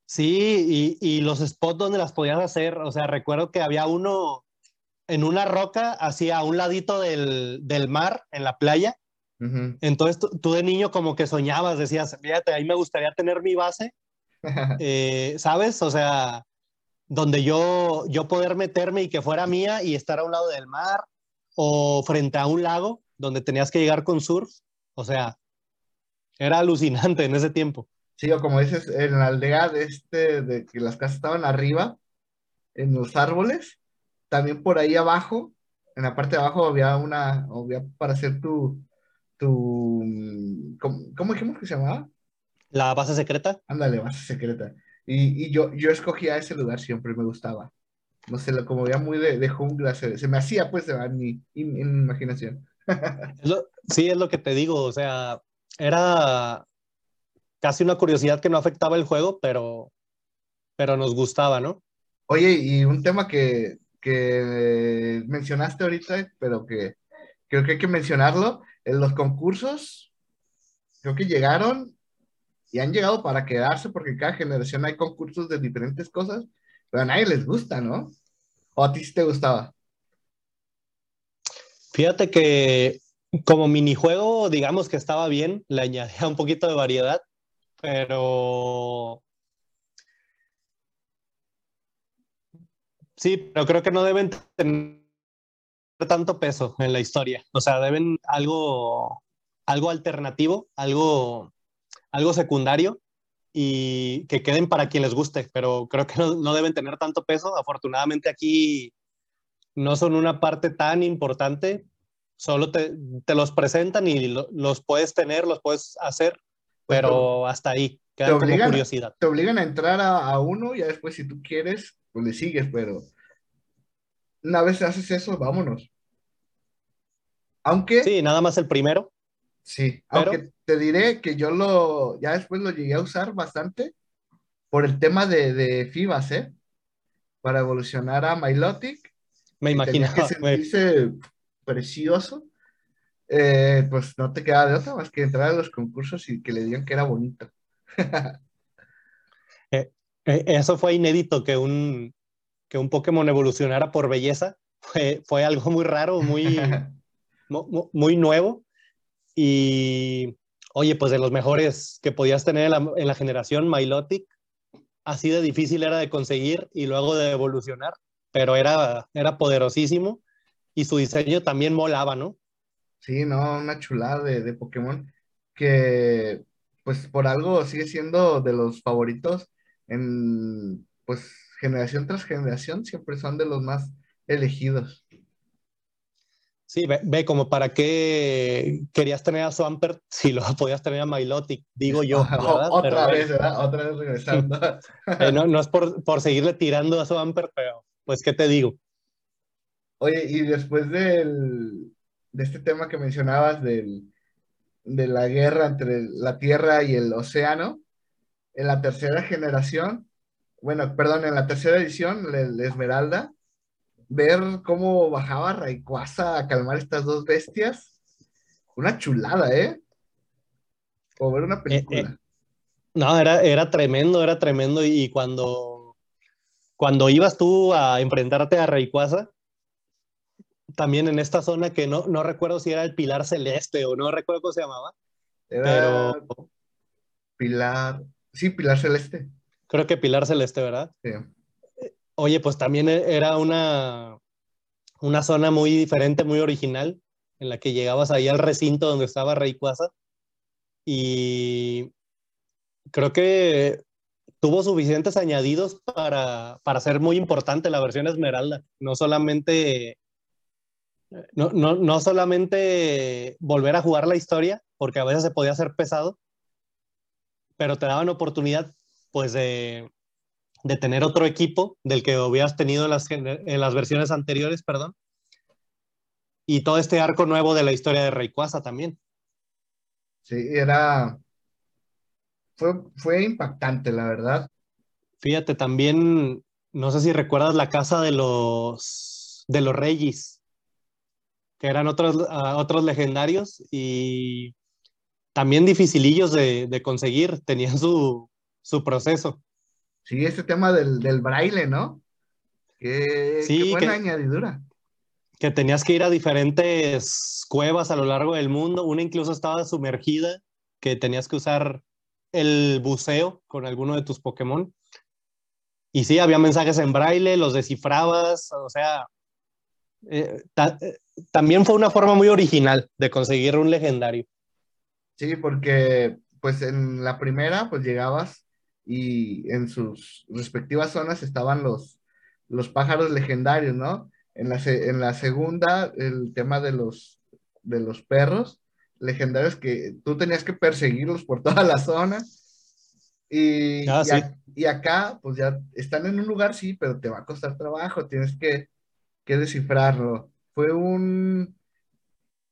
Sí, y, y, los spots donde las podías hacer, o sea, recuerdo que había uno en una roca, hacia un ladito del, del mar, en la playa. Entonces tú, de niño como que soñabas, decías, fíjate, ahí me gustaría tener mi base, eh, ¿sabes? O sea, donde yo, yo poder meterme y que fuera mía y estar a un lado del mar o frente a un lago donde tenías que llegar con surf. O sea, era alucinante en ese tiempo. Sí, o como dices, en la aldea de este, de que las casas estaban arriba, en los árboles, también por ahí abajo, en la parte de abajo había una, había para hacer tu, tu, ¿cómo, dijimos que se llamaba? La base secreta. Ándale, base secreta. Y, y, yo, yo escogía ese lugar siempre, me gustaba. No sé, como veía muy de, de jungla, se, me hacía pues en mi, en mi imaginación. sí, es lo que te digo, o sea, era casi una curiosidad que no afectaba el juego, pero, pero nos gustaba, ¿no? Oye, y un tema que, que mencionaste ahorita, pero que creo que hay que mencionarlo, en los concursos, creo que llegaron y han llegado para quedarse porque cada generación hay concursos de diferentes cosas, pero a nadie les gusta, ¿no? ¿O a ti sí te gustaba? Fíjate que como minijuego, digamos que estaba bien, le añadía un poquito de variedad, pero Sí, pero creo que no deben tener tanto peso en la historia. O sea, deben algo, algo alternativo, algo, algo secundario y que queden para quien les guste, pero creo que no, deben tener tanto peso. Afortunadamente aquí no son una parte tan importante, solo te, los presentan y los puedes tener, los puedes hacer, pero hasta ahí, queda como curiosidad. Te obligan a entrar a, a uno y después si tú quieres pues le sigues, pero una vez haces eso, vámonos. Aunque... Sí, nada más el primero. Sí, aunque te diré que yo lo, ya después lo llegué a usar bastante por el tema de, de FIBAS, ¿eh? Para evolucionar a Milotic. Me imagino. Que sentirse precioso. Eh, pues no te queda de otra más que entrar a los concursos y que le digan que era bonito. Eh, eso fue inédito que un, que un Pokémon evolucionara por belleza. Fue, fue algo muy raro, muy, muy nuevo. Y oye, pues de los mejores que podías tener en la, generación Milotic, así de difícil era de conseguir y luego de evolucionar, pero era, era poderosísimo y su diseño también molaba, ¿no? Sí, no, una chulada de, de Pokémon que pues por algo sigue siendo de los favoritos en, pues, generación tras generación, siempre son de los más elegidos. Sí, ve, como para qué querías tener a Swampert si lo podías tener a Milotic, digo yo. Otra vez, ¿verdad? Otra vez regresando. Eh, no, no, es por, por, seguirle tirando a Swampert, pero pues, ¿qué te digo? Oye, y después del, de este tema que mencionabas del, de la guerra entre la Tierra y el océano, en la tercera generación, bueno, perdón, en la tercera edición, la, Esmeralda, ver cómo bajaba Rayquaza a calmar estas dos bestias, una chulada, ¿eh? O ver una película. Eh, eh, no, era, era tremendo, era tremendo. Y cuando, cuando ibas tú a enfrentarte a Rayquaza, también en esta zona que no, no recuerdo si era el Pilar Celeste o no recuerdo cómo se llamaba. pero... Pilar, Sí, Pilar Celeste. Creo que Pilar Celeste, ¿verdad? Sí. Oye, pues también e-, era una, una zona muy diferente, muy original, en la que llegabas ahí al recinto donde estaba Rayquaza. Y creo que tuvo suficientes añadidos para, para ser muy importante la versión Esmeralda. No solamente, no, no, no solamente volver a jugar la historia, porque a veces se podía hacer pesado, pero te daban oportunidad pues de, de tener otro equipo del que habías tenido en las, en las versiones anteriores, perdón, y todo este arco nuevo de la historia de Rayquaza también. Sí, era. Fue, fue impactante, la verdad. Fíjate, también, no sé si recuerdas la casa de los, de los Reyes, que eran otros, ah, otros legendarios y también dificilillos de, de conseguir, tenían su, su, proceso. Sí, este tema del, del braille, ¿no? Qué, sí, qué buena que, añadidura. Que tenías que ir a diferentes cuevas a lo largo del mundo, una incluso estaba sumergida, que tenías que usar el buceo con alguno de tus Pokémon. Y sí, había mensajes en braille, los descifrabas, o sea, eh, ta eh, también fue una forma muy original de conseguir un legendario. Sí, porque pues en la primera pues llegabas y en sus respectivas zonas estaban los, los pájaros legendarios, ¿no? En la, en la segunda, el tema de los, de los perros legendarios que tú tenías que perseguirlos por toda la zona. Y, ah, y, sí. a, y, acá, pues ya están en un lugar, sí, pero te va a costar trabajo, tienes que, que descifrarlo. Fue un,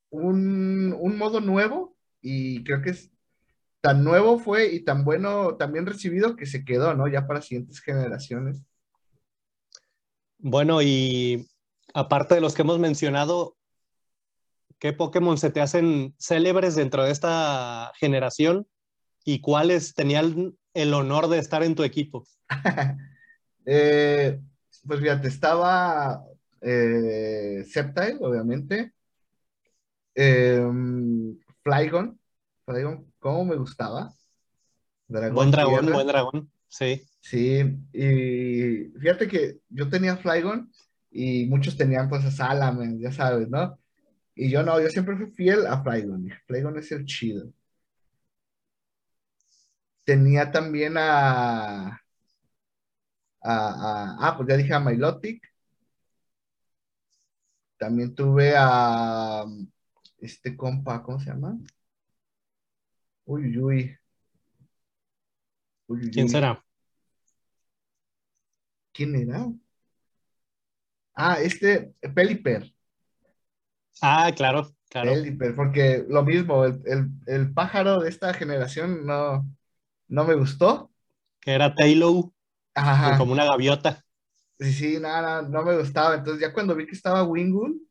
un, un, modo nuevo y creo que es tan nuevo fue y tan bueno también recibido que se quedó, ¿no? Ya para siguientes generaciones. Bueno, y aparte de los que hemos mencionado, ¿qué Pokémon se te hacen célebres dentro de esta generación? ¿Y cuáles tenían el honor de estar en tu equipo? eh, pues fíjate, estaba eh, Sceptile, obviamente. Eh, Flygon, Flygon, ¿cómo me gustaba? Dragón buen dragón, tierra. buen dragón, sí. Sí, y fíjate que yo tenía Flygon y muchos tenían pues a Salaman, ya sabes, ¿no? Y yo no, yo siempre fui fiel a Flygon. Flygon es el chido. Tenía también a, a, a ah, pues ya dije a Milotic. También tuve a este compa, ¿cómo se llama? Uy, uy, uy. uy, ¿Quién será? ¿Quién era? Ah, este, Peliper. Ah, claro, claro. Peliper, porque lo mismo, el, el, el, pájaro de esta generación no, no me gustó. Que era Taylor, como una gaviota. Sí, sí, nada, no, no, me gustaba. Entonces ya cuando vi que estaba Wingull,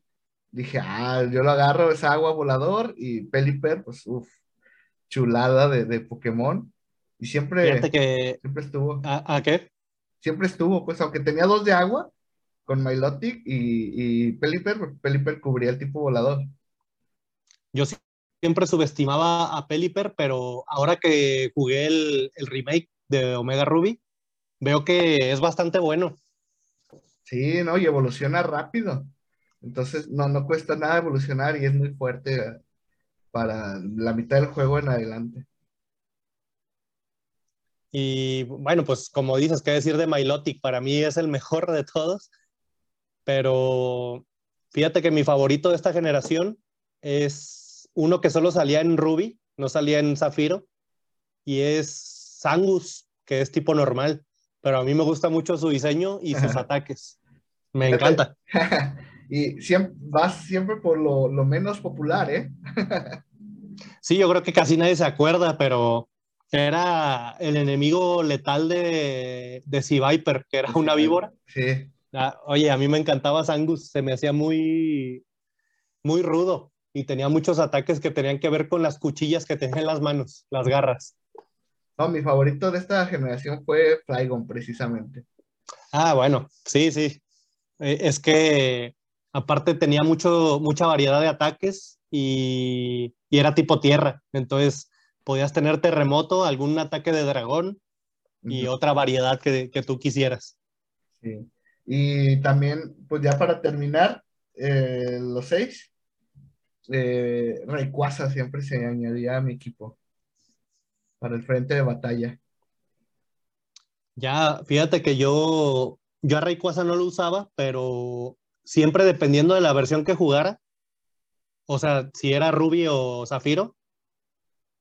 dije, ah, yo lo agarro, es agua volador y Peliper, pues, uff, chulada de, de, Pokémon. Y siempre, que... siempre estuvo. ¿A, ¿A qué? siempre estuvo, pues aunque tenía dos de agua, con Milotic y, y Pelipper, Pelipper cubría el tipo volador. Yo siempre subestimaba a Pelipper, pero ahora que jugué el, el, remake de Omega Ruby, veo que es bastante bueno. Sí, no, y evoluciona rápido. Entonces, no, no cuesta nada evolucionar y es muy fuerte para la mitad del juego en adelante. Y bueno, pues como dices, qué decir de Milotic, para mí es el mejor de todos, pero fíjate que mi favorito de esta generación es uno que solo salía en Ruby, no salía en Zafiro, y es Sangus, que es tipo normal, pero a mí me gusta mucho su diseño y sus ataques. Me encanta. y siempre, vas siempre por lo, lo menos popular, ¿eh? sí, yo creo que casi nadie se acuerda, pero era el enemigo letal de, de Sea Viper, que era una víbora. Sí. Ah, oye, a mí me encantaba Sangus, se me hacía muy, muy rudo y tenía muchos ataques que tenían que ver con las cuchillas que tenía en las manos, las garras. No, mi favorito de esta generación fue Flygon, precisamente. Ah, bueno, sí, sí. Eh, es que aparte tenía mucho, mucha variedad de ataques y, y era tipo tierra. Entonces, podías tener terremoto, algún ataque de dragón y otra variedad que, que, tú quisieras. Sí. Y también, pues ya para terminar, eh, los seis, eh, Rayquaza siempre se añadía a mi equipo para el frente de batalla. Ya, fíjate que yo, yo a Rayquaza no lo usaba, pero siempre dependiendo de la versión que jugara, o sea, si era Ruby o Zafiro,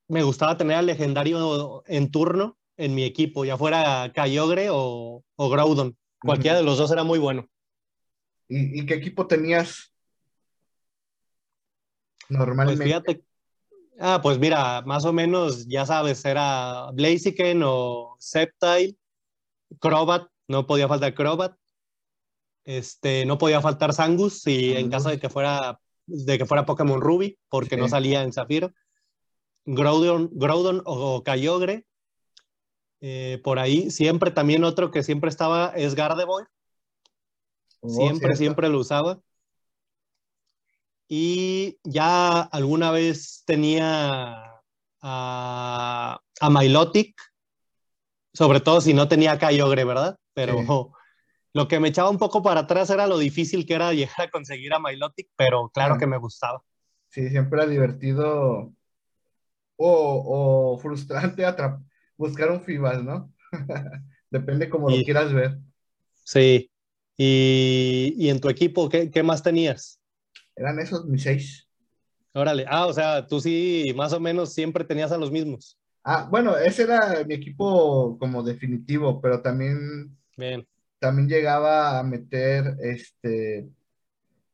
me gustaba tener al legendario en turno en mi equipo, ya fuera Kyogre o, o Groudon. Cualquiera de los dos era muy bueno. ¿Y, ¿Y, qué equipo tenías? Normalmente. Pues fíjate. Ah, pues mira, más o menos, ya sabes, era Blaziken o Sceptile, Crobat, no podía faltar Crobat. Este, no podía faltar Sangus y en caso de que fuera de que fuera Pokémon Ruby, porque no salía en Zafiro. Groudon, Groudon o Kyogre. Eh, por ahí, siempre también otro que siempre estaba es Gardevoir. Oh, siempre, siempre lo usaba. Y ya alguna vez tenía a, a Milotic, sobre todo si no tenía Kyogre, ¿verdad? Pero lo que me echaba un poco para atrás era lo difícil que era llegar a conseguir a Milotic, pero claro que me gustaba. Sí, siempre era divertido o, frustrante buscar un FIBAS, ¿no? Depende como lo quieras ver. Sí. ¿Y, en tu equipo qué, qué, más tenías? Eran esos mis seis. Órale. Ah, o sea, tú sí, más o menos siempre tenías a los mismos. Ah, bueno, ese era mi equipo como definitivo, pero también Bien también llegaba a meter, este,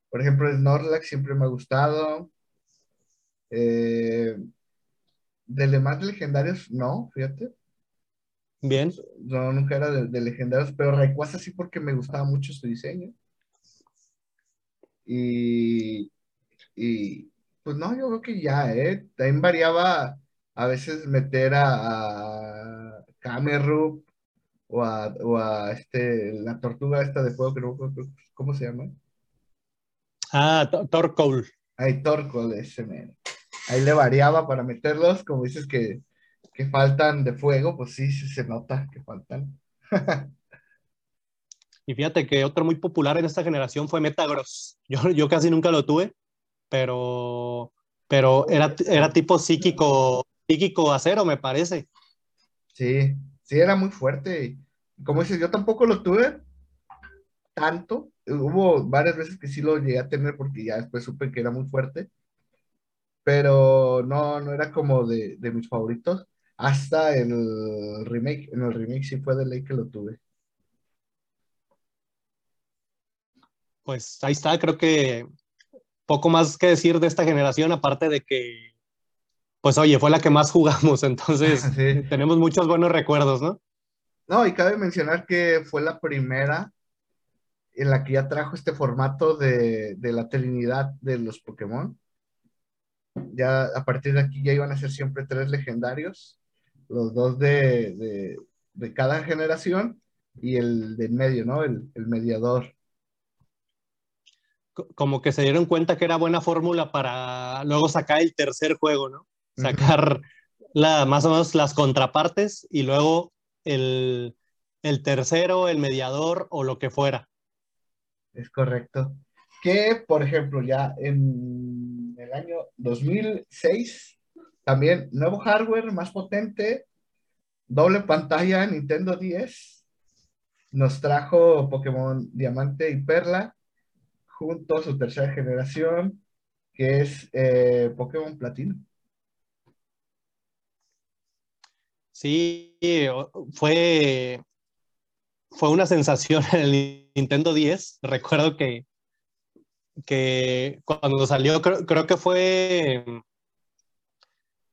por ejemplo, Snorlax siempre me ha gustado. Eh, de demás legendarios, no, fíjate. Bien. No, nunca era de, legendarios, pero Rayquaza sí porque me gustaba mucho su diseño. Y, y pues no, yo creo que ya, ¿eh? También variaba a veces meter a, a Camerup, o a, o a este, la tortuga esta de fuego, que no, ¿cómo se llama? Ah, Torkoal. Ahí, Torkoal, ese men. Ahí le variaba para meterlos, como dices que, que faltan de fuego, pues sí, sí se nota que faltan. y fíjate que otro muy popular en esta generación fue Metagross. Yo, yo casi nunca lo tuve, pero, pero era, era tipo psíquico, psíquico acero, me parece. Sí, sí era muy fuerte. Como dices, yo tampoco lo tuve tanto. Hubo varias veces que sí lo llegué a tener porque ya después supe que era muy fuerte. Pero no, no era como de, mis favoritos. Hasta el remake. En el remake sí fue de ley que lo tuve. Pues ahí está, creo que poco más que decir de esta generación, aparte de que pues oye, fue la que más jugamos, entonces tenemos muchos buenos recuerdos, ¿no? No, y cabe mencionar que fue la primera en la que ya trajo este formato de, la Trinidad de los Pokémon. Ya a partir de aquí ya iban a ser siempre tres legendarios, los dos de, cada generación y el del medio, ¿no? El, el mediador como que se dieron cuenta que era buena fórmula para luego sacar el tercer juego, ¿no? Sacar la, más o menos las contrapartes y luego el, tercero, el mediador o lo que fuera. Es correcto. Que, por ejemplo, ya en el año 2006, también nuevo hardware más potente, doble pantalla Nintendo 10, nos trajo Pokémon Diamante y Perla, junto a su tercera generación, que es eh, Pokémon Platino. Sí, fue, fue una sensación en el Nintendo 10. Recuerdo que, que cuando salió, creo, que fue,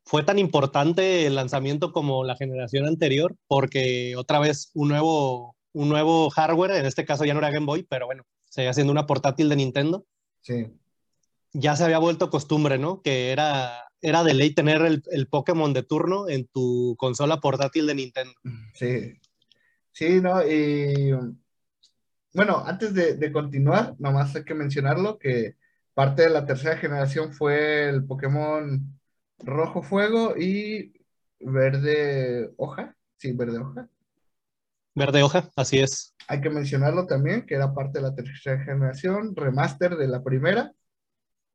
fue tan importante el lanzamiento como la generación anterior, porque otra vez un nuevo, un nuevo hardware, en este caso ya no era Game Boy, pero bueno, seguía siendo una portátil de Nintendo. Sí. Ya se había vuelto costumbre, ¿no? Que era era de ley tener el, Pokémon de turno en tu consola portátil de Nintendo. Sí, sí, ¿no? Y bueno, antes de, continuar, nomás hay que mencionarlo, que parte de la tercera generación fue el Pokémon Rojo Fuego y Verde Hoja. Sí, Verde Hoja. Verde Hoja, así es. Hay que mencionarlo también, que era parte de la tercera generación, remaster de la primera,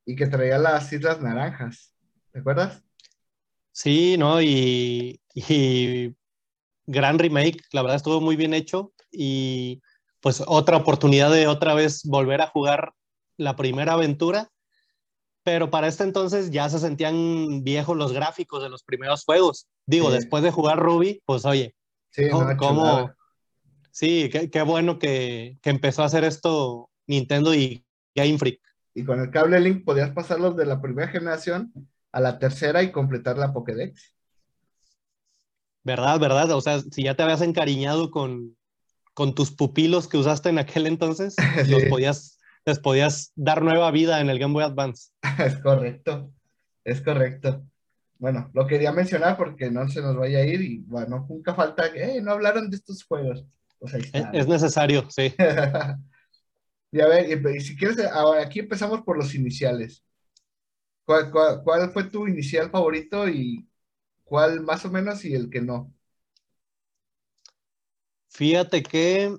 y que traía las Islas Naranjas. ¿Te acuerdas? Sí, ¿no? Y, gran remake, la verdad estuvo muy bien hecho y pues otra oportunidad de otra vez volver a jugar la primera aventura, pero para este entonces ya se sentían viejos los gráficos de los primeros juegos. Digo, después de jugar Ruby, pues oye, sí, ¿cómo? Sí, qué, bueno que, que, empezó a hacer esto Nintendo y Game Freak. y con el cable Link podías pasarlos de la primera generación a la tercera y completar la Pokédex. ¿Verdad, verdad? O sea, si ya te habías encariñado con, con tus pupilos que usaste en aquel entonces, los podías, les podías dar nueva vida en el Game Boy Advance. es correcto, es correcto. Bueno, lo quería mencionar porque no se nos vaya a ir y bueno, nunca falta que no hablaron de estos juegos. Pues ahí está. Es, necesario, sí. y a ver, y, si quieres, ahora aquí empezamos por los iniciales. ¿Cuál, cuál fue tu inicial favorito y cuál más o menos y el que no? Fíjate que,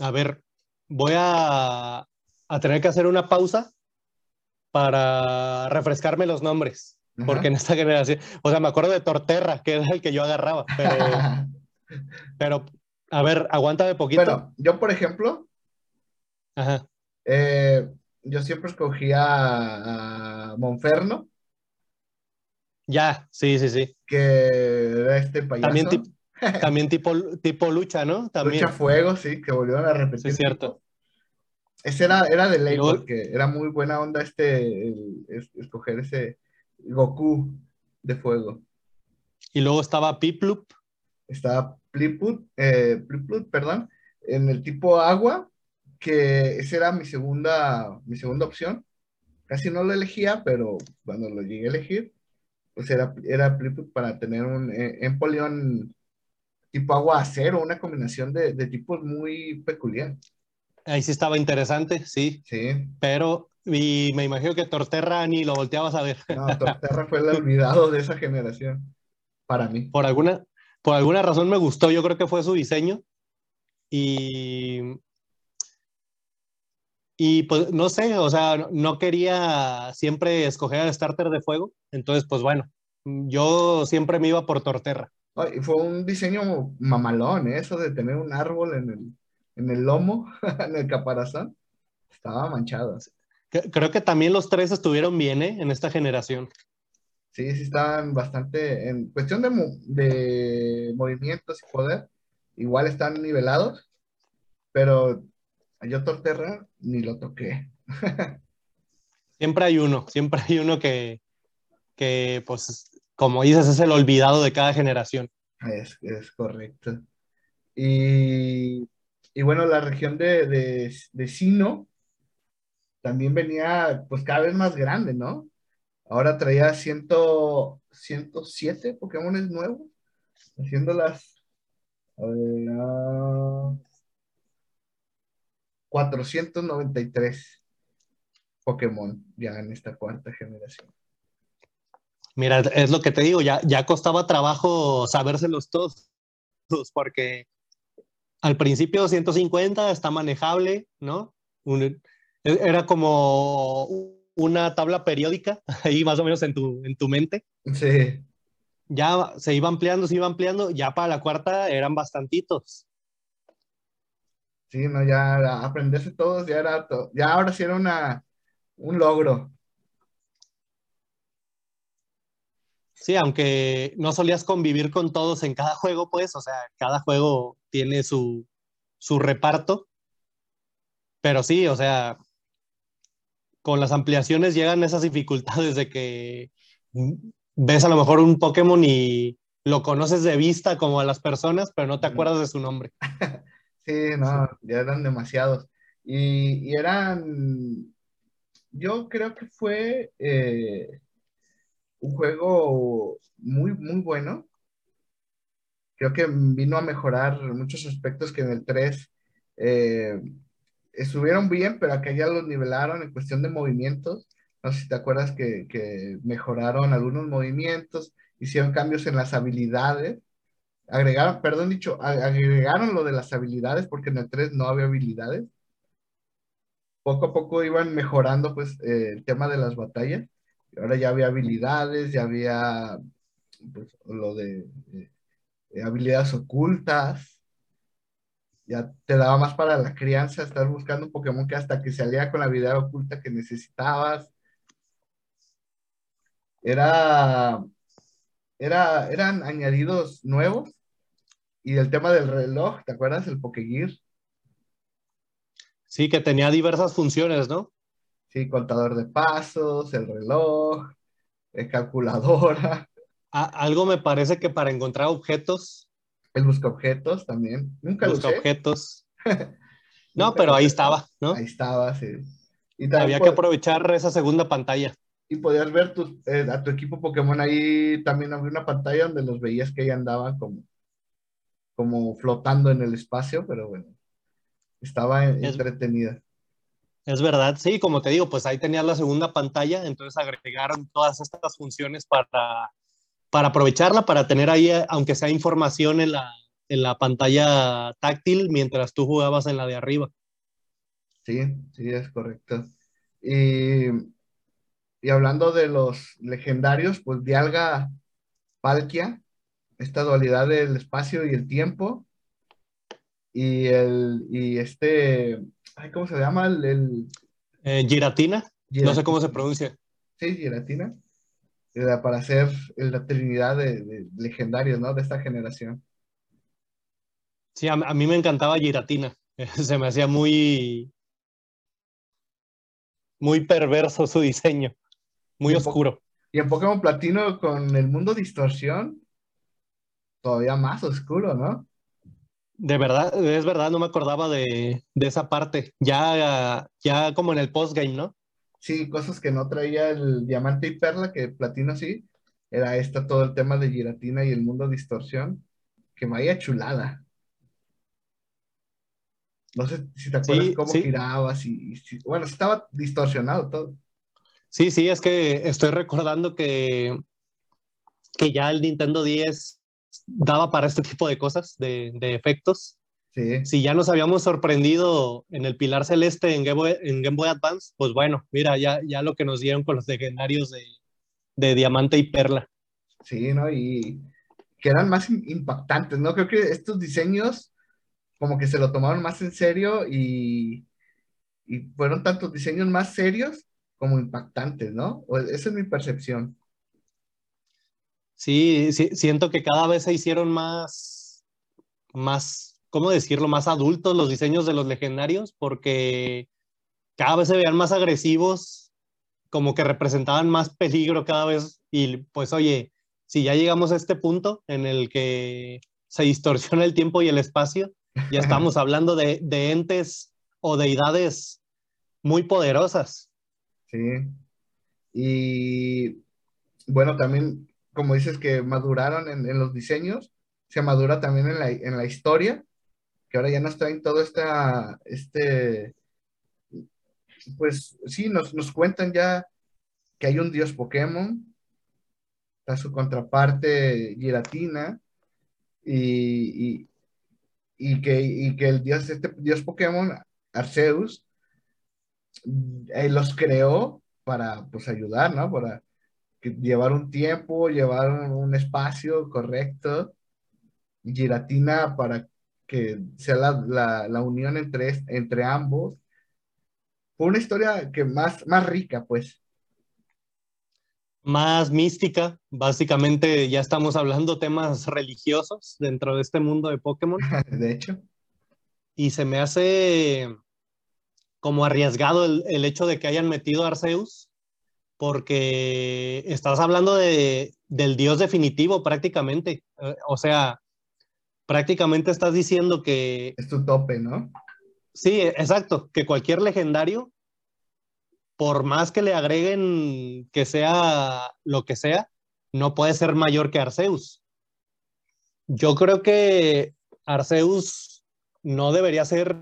a ver, voy a, a tener que hacer una pausa para refrescarme los nombres. Porque en esta generación, o sea, me acuerdo de Torterra, que era el que yo agarraba, pero, pero a ver, aguántame poquito. Bueno, yo, por ejemplo, eh, yo siempre escogía a, Monferno. Ya, sí, sí, sí. Que era este payaso. También, también tipo, tipo lucha, ¿no? También. Lucha fuego, sí, que volvieron a repetir. Sí, es cierto. Ese era, era de ley, porque era muy buena onda este, escoger ese Goku de fuego. Y luego estaba Piplup. Estaba Pliplut, eh, perdón, en el tipo agua, que esa era mi segunda, mi segunda opción. Casi no lo elegía, pero cuando lo llegué a elegir, pues era, era para tener un eh, Empoleon tipo agua acero, una combinación de, de tipos muy peculiar. Ahí sí estaba interesante, sí. Sí. Pero y me imagino que Torterra ni lo volteabas a ver. No, Torterra fue el olvidado de esa generación, para mí. Por alguna, por alguna razón me gustó, yo creo que fue su diseño. Y, y pues no sé, o sea, no quería siempre escoger al starter de fuego. Entonces, pues bueno, yo siempre me iba por Torterra. fue un diseño mamalón, ¿eh? eso de tener un árbol en el, en el lomo, en el caparazón, estaba manchado. Creo que también los tres estuvieron bien, ¿eh? En esta generación. Sí, sí estaban bastante, en cuestión de, de movimientos y poder, igual están nivelados, pero yo Torterra ni lo toqué. siempre hay uno, siempre hay uno que, que, pues, como dices, es el olvidado de cada generación. Es, es correcto. Y y bueno, la región de, de, Sino también venía pues cada vez más grande, ¿no? Ahora traía 100, 107 Pokémon nuevos, haciéndolas a ver, 493 Pokémon ya en esta cuarta generación. Mira, es lo que te digo, ya, ya costaba trabajo sabérselos todos, porque al principio 150 está manejable, ¿no? era como una tabla periódica, ahí más o menos en tu, en tu mente. Sí. Ya se iba ampliando, se iba ampliando, ya para la cuarta eran bastantitos. Sí, no, ya aprenderse todos, ya era, ya ahora sí era una, un logro. Sí, aunque no solías convivir con todos en cada juego, pues, o sea, cada juego tiene su, su reparto. Pero sí, o sea, con las ampliaciones llegan esas dificultades de que ves a lo mejor un Pokémon y lo conoces de vista como a las personas, pero no te acuerdas de su nombre. Sí, no, ya eran demasiados. Y, eran, yo creo que fue eh, un juego muy, muy bueno. Creo que vino a mejorar muchos aspectos que en el 3 eh, estuvieron bien, pero acá ya los nivelaron en cuestión de movimientos. No sé si te acuerdas que, que mejoraron algunos movimientos, hicieron cambios en las habilidades, agregaron, perdón dicho, agregaron lo de las habilidades porque en el 3 no había habilidades. Poco a poco iban mejorando pues eh, el tema de las batallas ahora ya había habilidades, ya había pues, lo de, habilidades ocultas, ya te daba más para la crianza estar buscando un Pokémon que hasta que salía con la habilidad oculta que necesitabas. Era, era, eran añadidos nuevos. Y el tema del reloj, ¿te acuerdas? El Pokégear. Sí, que tenía diversas funciones, ¿no? Sí, contador de pasos, el reloj, el calculadora. algo me parece que para encontrar objetos. El busca objetos también. Nunca busca objetos. no, pero ahí estaba, ¿no? Ahí estaba, sí. Y Había que aprovechar esa segunda pantalla. Y podías ver eh, a tu equipo Pokémon ahí también había una pantalla donde los veías que ahí andaban como, como flotando en el espacio, pero bueno, estaba entretenida. Es verdad, sí, como te digo, pues ahí tenías la segunda pantalla, entonces agregaron todas estas funciones para, para aprovecharla, para tener ahí, eh, aunque sea información en la, en la pantalla táctil mientras tú jugabas en la de arriba. Sí, sí, es correcto. Y, y hablando de los legendarios, pues Dialga Palkia, esta dualidad del espacio y el tiempo, y el, y este, ¿cómo se llama? El, eh, giratina. no sé cómo se pronuncia. Sí, Giratina. Para ser la trinidad de, legendarios, ¿no? De esta generación. Sí, a, mí me encantaba Giratina. Se me hacía muy, muy perverso su diseño. Muy oscuro. Y en Pokémon Platino con el mundo distorsión, todavía más oscuro, ¿no? De verdad, es verdad, no me acordaba de, esa parte. Ya, ya como en el postgame, ¿no? Sí, cosas que no traía el diamante y perla, que platino sí. Era esta todo el tema de giratina y el mundo distorsión. Que vaya chulada. No sé si te acuerdas cómo girabas y, bueno, estaba distorsionado todo. Sí, sí, es que estoy recordando que, que ya el Nintendo 10 daba para este tipo de cosas, de, efectos. Si ya nos habíamos sorprendido en el Pilar Celeste en Game Boy, en Game Boy Advance, pues bueno, mira, ya, ya lo que nos dieron con los legendarios de, de Diamante y Perla. Sí, ¿no? Y que eran más impactantes, ¿no? Creo que estos diseños como que se lo tomaron más en serio y, y fueron tantos diseños más serios como impactantes, ¿no? Esa es mi percepción. Sí, siento que cada vez se hicieron más, más, ¿cómo decirlo? Más adultos los diseños de los legendarios, porque cada vez se veían más agresivos, como que representaban más peligro cada vez. Y pues, oye, si ya llegamos a este punto en el que se distorsiona el tiempo y el espacio, ya estamos hablando de, de entes o deidades muy poderosas. Sí. Y bueno, también como dices, que maduraron en, los diseños, se madura también en la, en la, historia, que ahora ya nos traen todo esta, este, pues sí, nos, nos cuentan ya que hay un dios Pokémon, está su contraparte Giratina, y, y, que, y que el dios, este dios Pokémon, Arceus, eh, los creó para, pues, ayudar, ¿no? Para, llevar un tiempo, llevar un, espacio correcto, giratina para que sea la, la, unión entre, entre ambos. Fue una historia que más, más rica, pues. Más mística, básicamente ya estamos hablando temas religiosos dentro de este mundo de Pokémon. de hecho. Y se me hace como arriesgado el, el hecho de que hayan metido a Arceus porque estás hablando de, del Dios definitivo prácticamente. Eh, o sea, prácticamente estás diciendo que... Es tu tope, ¿no? Sí, exacto, que cualquier legendario, por más que le agreguen que sea lo que sea, no puede ser mayor que Arceus. Yo creo que Arceus no debería ser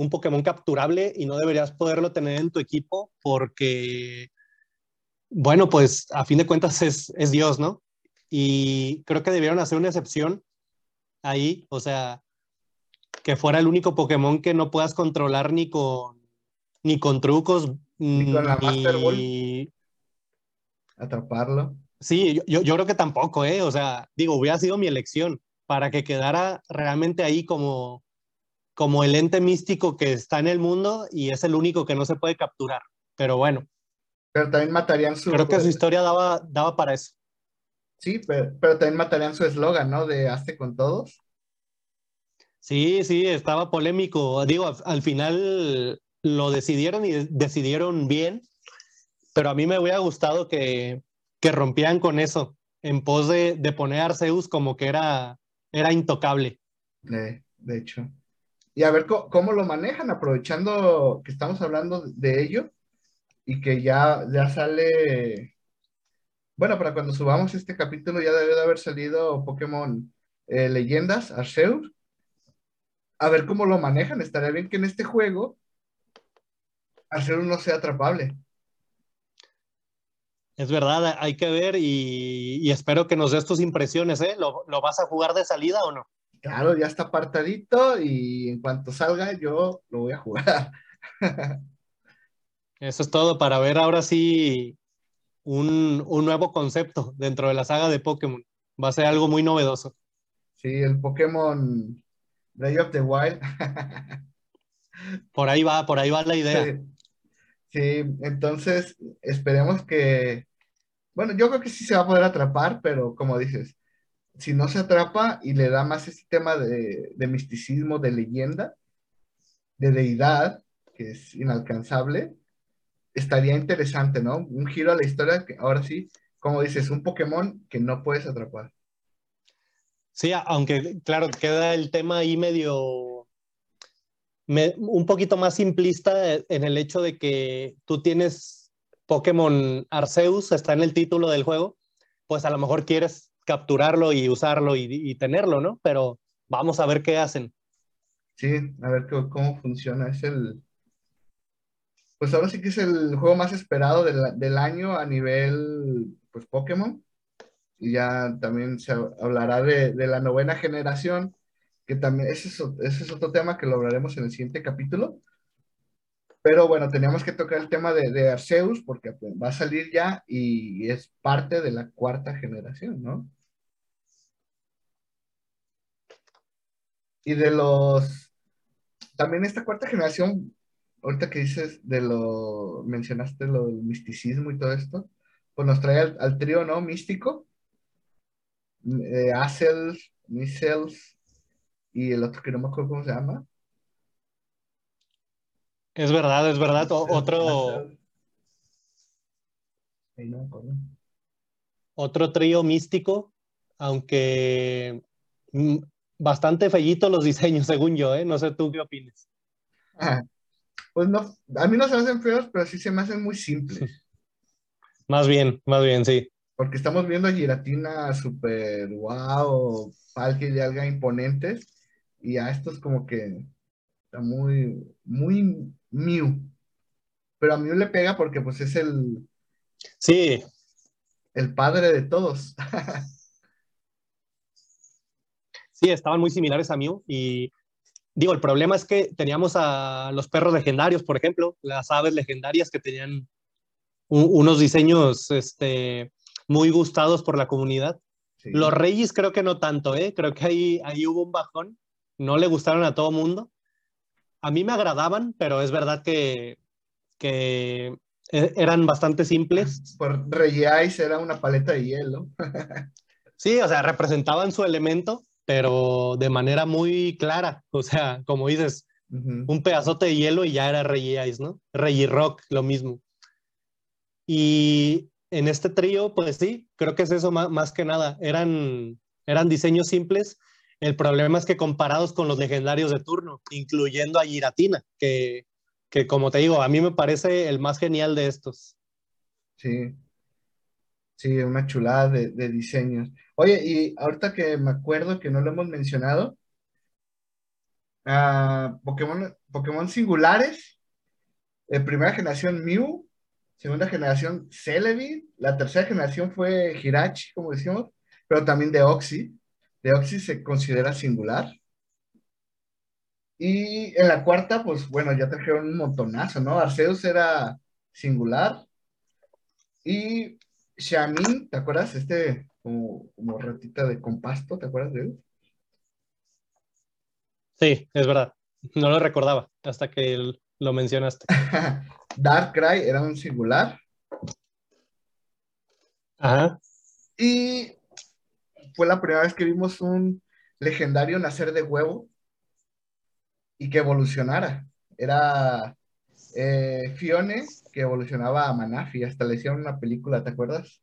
un Pokémon capturable y no deberías poderlo tener en tu equipo porque, bueno, pues a fin de cuentas es, Dios, ¿no? Y creo que debieron hacer una excepción ahí, o sea, que fuera el único Pokémon que no puedas controlar ni con, ni con trucos, ni con la Master Ball. Atraparlo. Sí, yo, yo creo que tampoco, ¿eh? O sea, digo, hubiera sido mi elección para que quedara realmente ahí como, como el ente místico que está en el mundo y es el único que no se puede capturar. Pero bueno. Pero también matarían su... Creo que su historia daba, daba para eso. Sí, pero, también matarían su eslogan, ¿no? De hazte con todos. Sí, sí, estaba polémico. Digo, al final lo decidieron y decidieron bien, pero a mí me hubiera gustado que, que rompían con eso, en pos de, de poner a Arceus como que era, era intocable. de hecho. Y a ver cómo, lo manejan, aprovechando que estamos hablando de ello y que ya, ya sale, bueno, para cuando subamos este capítulo ya debe de haber salido Pokémon eh, Leyendas, Arceus. A ver cómo lo manejan. Estaría bien que en este juego Arceus no sea atrapable. Es verdad, hay que ver y, espero que nos des tus impresiones, ¿eh? ¿Lo, vas a jugar de salida o no? Claro, ya está apartadito y en cuanto salga yo lo voy a jugar. Eso es todo para ver ahora sí un, nuevo concepto dentro de la saga de Pokémon. Va a ser algo muy novedoso. Sí, el Pokémon Day of the Wild. por ahí va, por ahí va la idea. sí, entonces esperemos que bueno, yo creo que sí se va a poder atrapar, pero como dices, si no se atrapa y le da más ese tema de, misticismo, de leyenda, de deidad, que es inalcanzable, estaría interesante, ¿no? Un giro a la historia que ahora sí, como dices, un Pokémon que no puedes atrapar. Sí, aunque claro, queda el tema ahí medio, un poquito más simplista en el hecho de que tú tienes Pokémon Arceus está en el título del juego, pues a lo mejor quieres capturarlo y usarlo y, tenerlo, ¿no? Pero vamos a ver qué hacen. Sí, a ver cómo funciona. Es el. Pues ahora sí que es el juego más esperado del, año a nivel pues Pokémon. Y ya también se hablará de, la novena generación, que también ese es otro tema que lo hablaremos en el siguiente capítulo. Pero bueno, teníamos que tocar el tema de, Arceus porque pues, va a salir ya y es parte de la cuarta generación, ¿no? Y de los... También esta cuarta generación, ahorita que dices de lo... mencionaste lo del misticismo y todo esto, pues nos trae al, trío, ¿no? Místico. Eh, Acels, y el otro que no me acuerdo cómo se llama. Es verdad, es verdad. otro. Otro trío místico, aunque bastante fellito los diseños, según yo, ¿eh? No sé tú qué opinas. pues no, a mí no se me hacen feos, pero sí se me hacen muy simples. más bien, más bien, sí. Porque estamos viendo a Giratina super wow, Falke y Alga imponentes, y a estos como que está muy, muy Mew. Pero a Mew le pega porque pues es el... Sí. El padre de todos. sí, estaban muy similares a Mew y digo, el problema es que teníamos a los perros legendarios, por ejemplo, las aves legendarias que tenían unos diseños este, muy gustados por la comunidad. Los reyes creo que no tanto, ¿eh? creo que ahí, ahí hubo un bajón, no le gustaron a todo mundo, a mí me agradaban, pero es verdad que, que e, eran bastante simples. Por Rey era una paleta de hielo. sí, o sea, representaban su elemento, pero de manera muy clara. O sea, como dices, un pedazote de hielo y ya era Rey ¿no? Rey Rock, lo mismo. Y en este trío, pues sí, creo que es eso más, más que nada. Eran, eran diseños simples el problema es que comparados con los legendarios de turno, incluyendo a Giratina, que, como te digo, a mí me parece el más genial de estos. Sí, sí, una chulada de, diseños. Oye, y ahorita que me acuerdo que no lo hemos mencionado, uh, Pokémon, Pokémon singulares, eh, primera generación Mew, segunda generación Celebi, la tercera generación fue Hirachi, como decimos, pero también de Oxy. Deoxys se considera singular. Y en la cuarta, pues bueno, ya trajeron un montonazo, ¿no? Arceus era singular. Y Shamin, ¿te acuerdas? Este como, como ratita de compasto, ¿te acuerdas de él? Sí, es verdad. No lo recordaba hasta que lo mencionaste. Darkrai era un singular. Ajá. Y fue la primera vez que vimos un legendario nacer de huevo. y que evolucionara. Era eh, Fione que evolucionaba a Manafi, hasta le hicieron una película, ¿te acuerdas?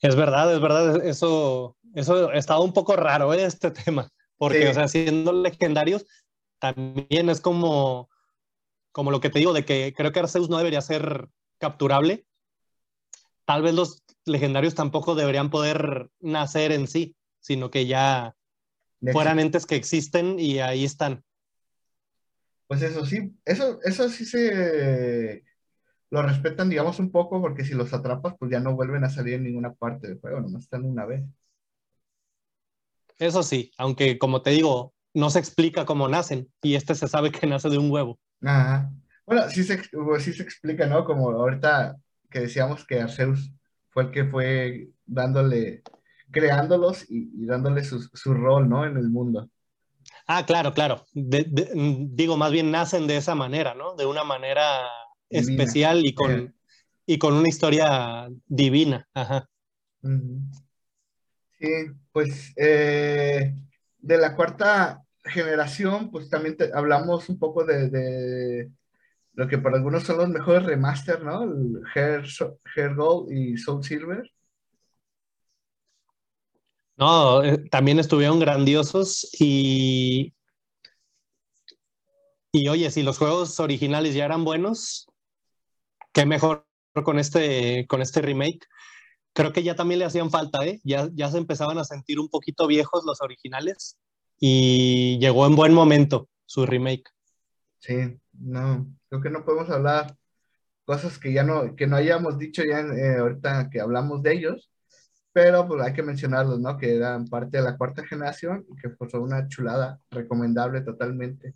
Es verdad, es verdad, eso, eso estaba un poco raro ¿eh? este tema, porque, o sea, siendo legendarios, también es como, como lo que te digo, de que creo que Arceus no debería ser capturable. Tal vez los legendarios tampoco deberían poder nacer en sí, sino que ya fueran entes que existen y ahí están. Pues eso sí, eso, eso sí se lo respetan, digamos, un poco, porque si los atrapas, pues ya no vuelven a salir en ninguna parte del juego, nomás están una vez. Eso sí, aunque como te digo, no se explica cómo nacen, y este se sabe que nace de un huevo. Ajá. Bueno, sí se, pues sí se explica, ¿no? Como ahorita que decíamos que Arceus fue el que fue dándole, creándolos y, dándole su, su, rol, ¿no? En el mundo. Ah, claro, claro. digo, más bien nacen de esa manera, ¿no? De una manera especial y con, y con una historia divina. Ajá. Sí, pues eh, de la cuarta generación, pues también hablamos un poco de, lo que para algunos son los mejores remaster, ¿no? El Hair, Gold y Soul Silver. No, eh, también estuvieron grandiosos y, y oye, si los juegos originales ya eran buenos, qué mejor con este, con este remake. Creo que ya también le hacían falta, ¿eh? Ya, ya se empezaban a sentir un poquito viejos los originales y llegó en buen momento su remake. Sí, no, creo que no podemos hablar cosas que ya no, que no hayamos dicho ya eh, ahorita que hablamos de ellos, pero pues hay que mencionarlos, ¿no? Que eran parte de la cuarta generación y que fue una chulada, recomendable totalmente.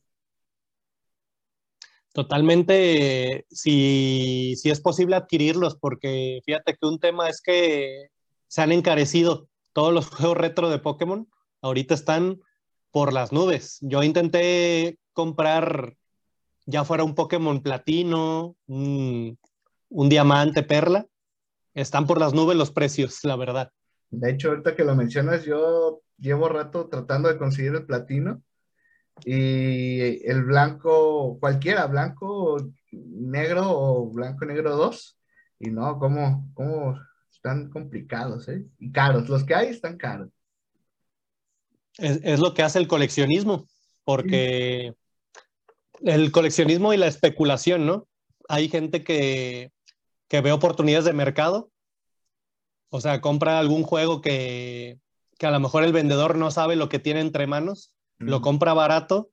Totalmente, si, si es posible adquirirlos, porque fíjate que un tema es que se han encarecido todos los juegos retro de Pokémon, ahorita están por las nubes. Yo intenté comprar ya fuera un Pokémon platino, un, un, diamante, perla, están por las nubes los precios, la verdad. De hecho, ahorita que lo mencionas, yo llevo rato tratando de conseguir el platino y el blanco, cualquiera, blanco, negro o blanco negro 2. Y no, ¿cómo, cómo están complicados, eh? Y caros, los que hay están caros. Es, lo que hace el coleccionismo, porque el coleccionismo y la especulación, ¿no? Hay gente que, que ve oportunidades de mercado, o sea, compra algún juego que, que a lo mejor el vendedor no sabe lo que tiene entre manos lo compra barato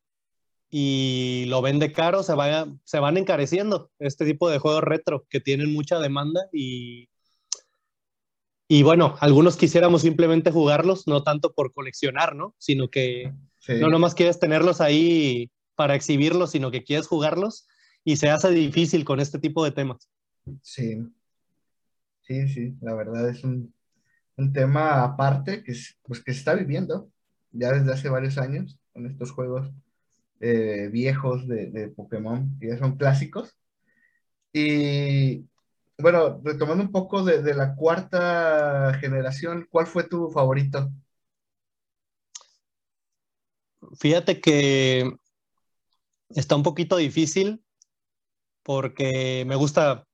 y lo vende caro, se, se van encareciendo este tipo de juegos retro que tienen mucha demanda y, y bueno, algunos quisiéramos simplemente jugarlos, no tanto por coleccionar, ¿no? Sino que no nomás quieres tenerlos ahí para exhibirlos, sino que quieres jugarlos y se hace difícil con este tipo de temas. Sí, sí, sí, la verdad es un, un tema aparte que, pues, que se está viviendo ya desde hace varios años con estos juegos eh, viejos de, Pokémon, que ya son clásicos. Y bueno, retomando un poco de, la cuarta generación, ¿cuál fue tu favorito? Fíjate que está un poquito difícil porque me gusta,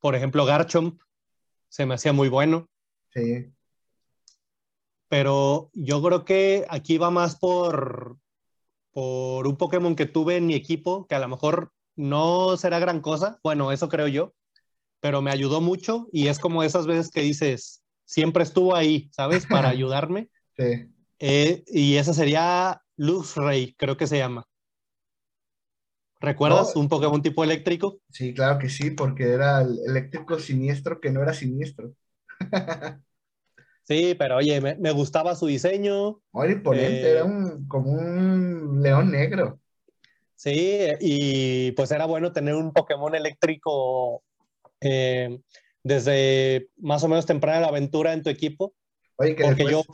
por ejemplo, Garchomp, se me hacía muy bueno. Sí pero yo creo que aquí va más por, por un Pokémon que tuve en mi equipo, que a lo mejor no será gran cosa, bueno, eso creo yo, pero me ayudó mucho y es como esas veces que dices, siempre estuvo ahí, ¿sabes? Para ayudarme. sí. Eh, y esa sería Luxray, creo que se llama. ¿Recuerdas? Oh. un Pokémon tipo eléctrico. Sí, claro que sí, porque era el eléctrico siniestro que no era siniestro. Sí, pero oye, me, gustaba su diseño. Muy imponente, era eh, como un león negro. Sí, y pues era bueno tener un Pokémon eléctrico eh, desde más o menos temprana la aventura en tu equipo. Oye, que después, yo,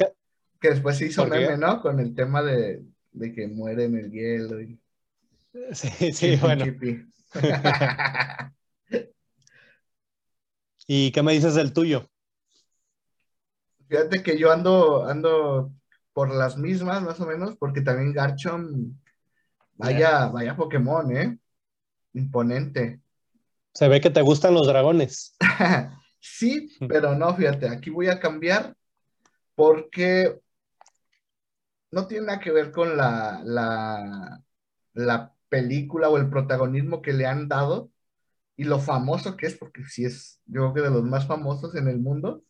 que después se hizo meme, ¿no? Con el tema de, que muere en el hielo. Y... Sí, sí, bueno. ¿Y qué me dices del tuyo? Fíjate que yo ando, ando por las mismas, más o menos, porque también Garchomp Vaya, vaya Pokémon, ¿eh? Imponente. Se ve que te gustan los dragones. sí, pero no, fíjate, aquí voy a cambiar porque no tiene nada que ver con la, la, la película o el protagonismo que le han dado y lo famoso que es, porque sí es, yo creo que de los más famosos en el mundo.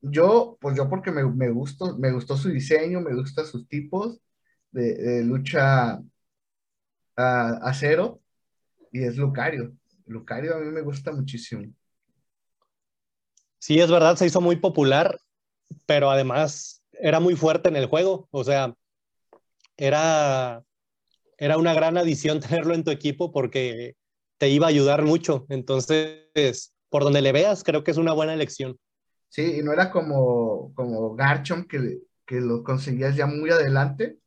Yo, pues yo porque me, me gustó, me gustó su diseño, me gustan sus tipos de, lucha a, cero y es Lucario. Lucario a mí me gusta muchísimo. Sí, es verdad, se hizo muy popular, pero además era muy fuerte en el juego. O sea, era, era una gran adición tenerlo en tu equipo porque te iba a ayudar mucho. Entonces, por donde le veas, creo que es una buena elección. Sí, y no era como, como Garchomp que, que lo conseguías ya muy adelante.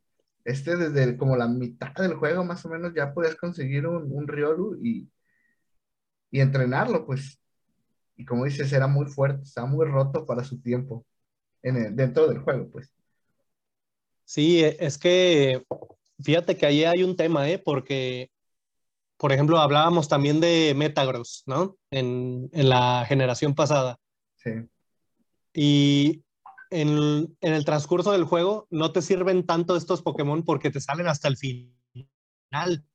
Este desde como la mitad del juego más o menos ya podías conseguir un, un Riolu y, y entrenarlo, pues. Y como dices, era muy fuerte, estaba muy roto para su tiempo en dentro del juego, pues. Sí, es que fíjate que ahí hay un tema, ¿eh? Porque por ejemplo, hablábamos también de Metagross, ¿no? En, la generación pasada. Sí. Y en, el transcurso del juego no te sirven tanto estos Pokémon porque te salen hasta el final.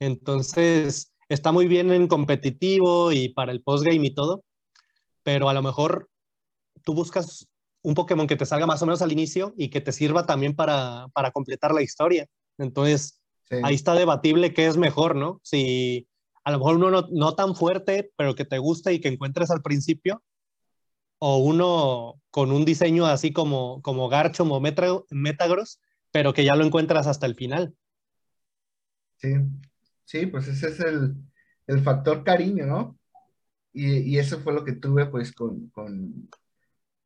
Entonces, está muy bien en competitivo y para el postgame y todo, pero a lo mejor tú buscas un Pokémon que te salga más o menos al inicio y que te sirva también para, para completar la historia. Entonces, Ahí está debatible qué es mejor, ¿no? Si a lo mejor uno no, tan fuerte, pero que te guste y que encuentres al principio, o uno con un diseño así como, como Garchomp o Metagross, pero que ya lo encuentras hasta el final. Sí, sí, pues ese es el, factor cariño, ¿no? Y, eso fue lo que tuve pues con, con,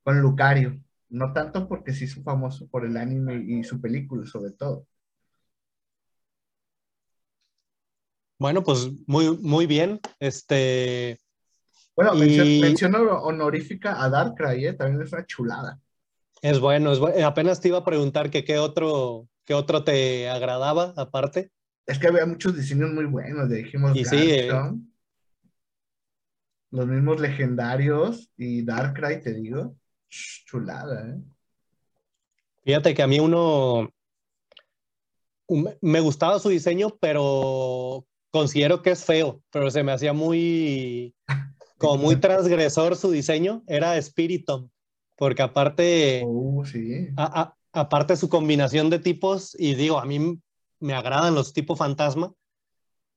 con Lucario. No tanto porque se hizo famoso por el anime y su película, sobre todo. Bueno, pues muy, muy bien. Este. Bueno, mención, honorífica a Darkrai, ¿eh? también es una chulada. Es bueno, es bueno. Apenas te iba a preguntar que qué otro, qué otro te agradaba aparte. Es que había muchos diseños muy buenos, dijimos. Y sí, eh. Los mismos legendarios y Darkrai, te digo. Chulada, ¿eh? Fíjate que a mí uno, me gustaba su diseño, pero considero que es feo, pero se me hacía muy, como muy transgresor su diseño, era Spiritomb, porque aparte, uh, sí. aparte su combinación de tipos, y digo, a mí me agradan los tipos fantasma,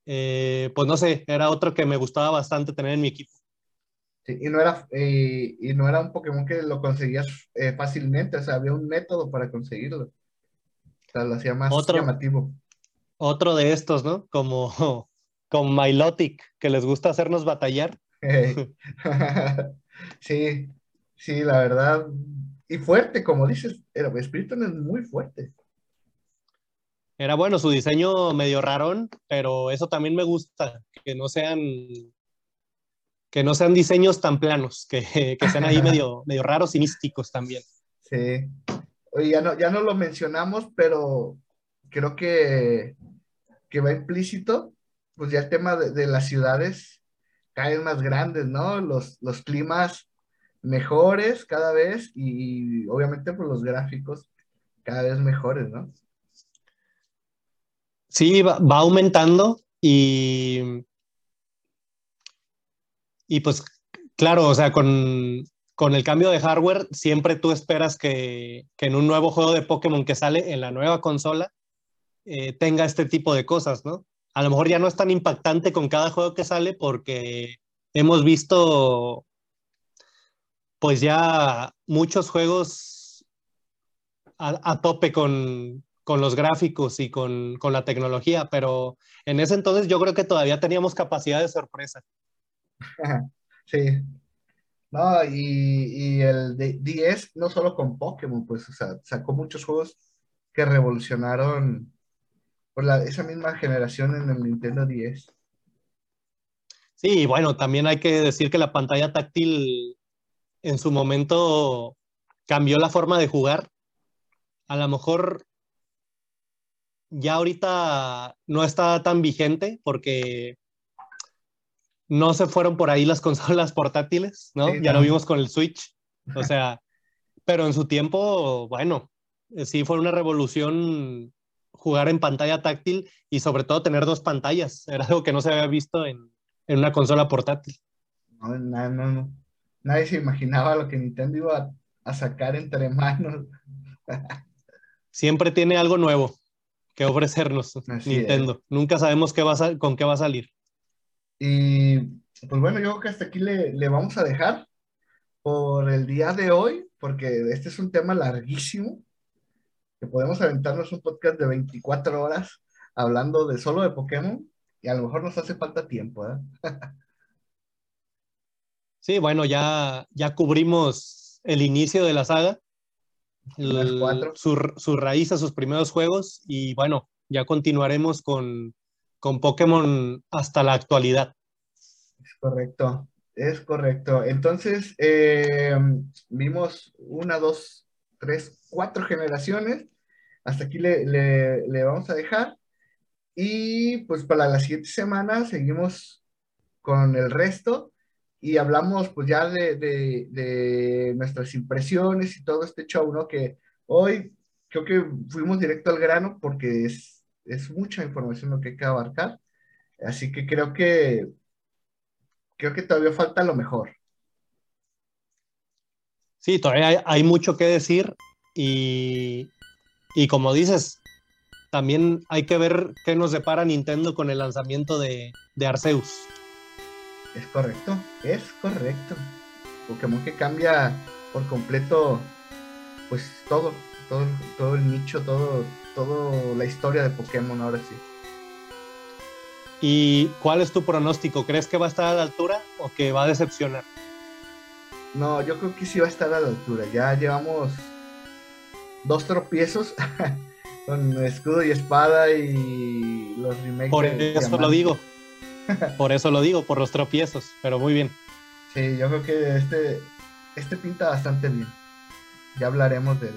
eh, pues no sé, era otro que me gustaba bastante tener en mi equipo. Sí, y, no era, eh, y no era un Pokémon que lo conseguías eh, fácilmente, o sea, había un método para conseguirlo. O sea, lo hacía más llamativo. Otro de estos, ¿no? Como con Milotic, que les gusta hacernos batallar. sí, sí, la verdad. Y fuerte, como dices, el espíritu es muy fuerte. Era bueno su diseño medio rarón, pero eso también me gusta, que no sean que no sean diseños tan planos, que, que sean ahí medio, medio raros y místicos también. Sí. Oye, ya no, ya no lo mencionamos, pero creo que, que va implícito pues ya el tema de, las ciudades caen más grandes, ¿no? Los, los climas mejores cada vez y, obviamente pues los gráficos cada vez mejores, ¿no? Sí, va, aumentando y, y pues claro, o sea, con, el cambio de hardware siempre tú esperas que, en un nuevo juego de Pokémon que sale en la nueva consola eh, tenga este tipo de cosas, ¿no? A lo mejor ya no es tan impactante con cada juego que sale porque hemos visto pues ya muchos juegos a, tope con, los gráficos y con, la tecnología, pero en ese entonces yo creo que todavía teníamos capacidad de sorpresa. Sí. No, y, el de 10 no solo con Pokémon, pues, o sacó muchos juegos que revolucionaron esa misma generación en el Nintendo 10. Sí, bueno, también hay que decir que la pantalla táctil en su momento cambió la forma de jugar. A lo mejor ya ahorita no está tan vigente porque no se fueron por ahí las consolas portátiles, ¿no? Sí, ya no. lo vimos con el Switch. O sea, pero en su tiempo, bueno, eh, sí fue una revolución jugar en pantalla táctil y sobre todo tener dos pantallas. Era algo que no se había visto en, en una consola portátil. No, no, no. Nadie se imaginaba lo que Nintendo iba a, a sacar entre manos. Siempre tiene algo nuevo que ofrecernos Así Nintendo. Nunca sabemos qué va a con qué va a salir. Y pues bueno, yo creo que hasta aquí le, le vamos a dejar por el día de hoy, porque este es un tema larguísimo, que podemos aventarnos un podcast de 24 horas hablando de solo de Pokémon, y a lo mejor nos hace falta tiempo, ¿eh? Sí, bueno, ya, ya cubrimos el inicio de la saga, Las el- cuatro. su, su raíz a sus primeros juegos y bueno, ya continuaremos con, con Pokémon hasta la actualidad. Es correcto, es correcto. Entonces, eh, vimos una, dos, tres, cuatro generaciones. Hasta aquí le, le- le vamos a dejar. Y pues para la siguiente semana seguimos con el resto y hablamos pues ya de, de- nuestras impresiones y todo este show, ¿no? Que hoy creo que fuimos directo al grano porque es, es mucha información lo que hay que abarcar. Así que creo que creo que todavía falta lo mejor. Sí, todavía hay, hay mucho que decir y, y como dices, también hay que ver qué nos depara Nintendo con el lanzamiento de, de Arceus. Es correcto, es correcto. Pokémon que cambia por completo, pues todo, todo, todo el nicho, todo, todo la historia de Pokémon ahora sí. ¿Y cuál es tu pronóstico? ¿Crees que va a estar a la altura o que va a decepcionar? No, yo creo que sí va a estar a la altura. Ya llevamos dos tropiezos con escudo y espada y los remakes. Por eso lo digo. Por eso lo digo, por los tropiezos, pero muy bien. Sí, yo creo que este, este pinta bastante bien. Ya hablaremos del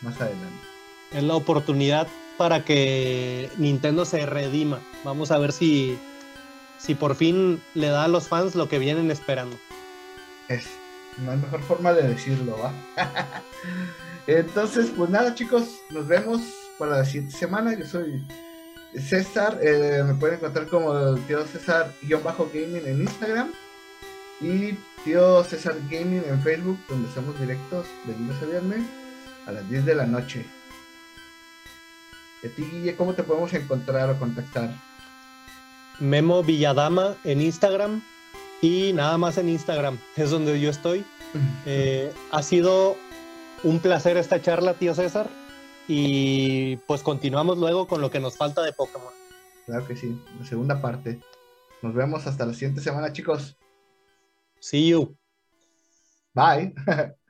más adelante. Es la oportunidad para que Nintendo se redima. Vamos a ver si, si por fin le da a los fans lo que vienen esperando. Es, no hay mejor forma de decirlo, ¿va? Entonces, pues nada, chicos, nos vemos para la siguiente semana. Yo soy César, eh, me pueden encontrar como tío César-gaming en Instagram y tío César Gaming en Facebook, donde hacemos directos de lunes a viernes a las 10 de la noche. ¿Y a ti, Guille, cómo te podemos encontrar o contactar? Memo Villadama en Instagram y nada más en Instagram, es donde yo estoy. Eh, ha sido un placer esta charla, tío César. Y pues continuamos luego con lo que nos falta de Pokémon. Claro que sí, la segunda parte. Nos vemos hasta la siguiente semana, chicos. See you. Bye.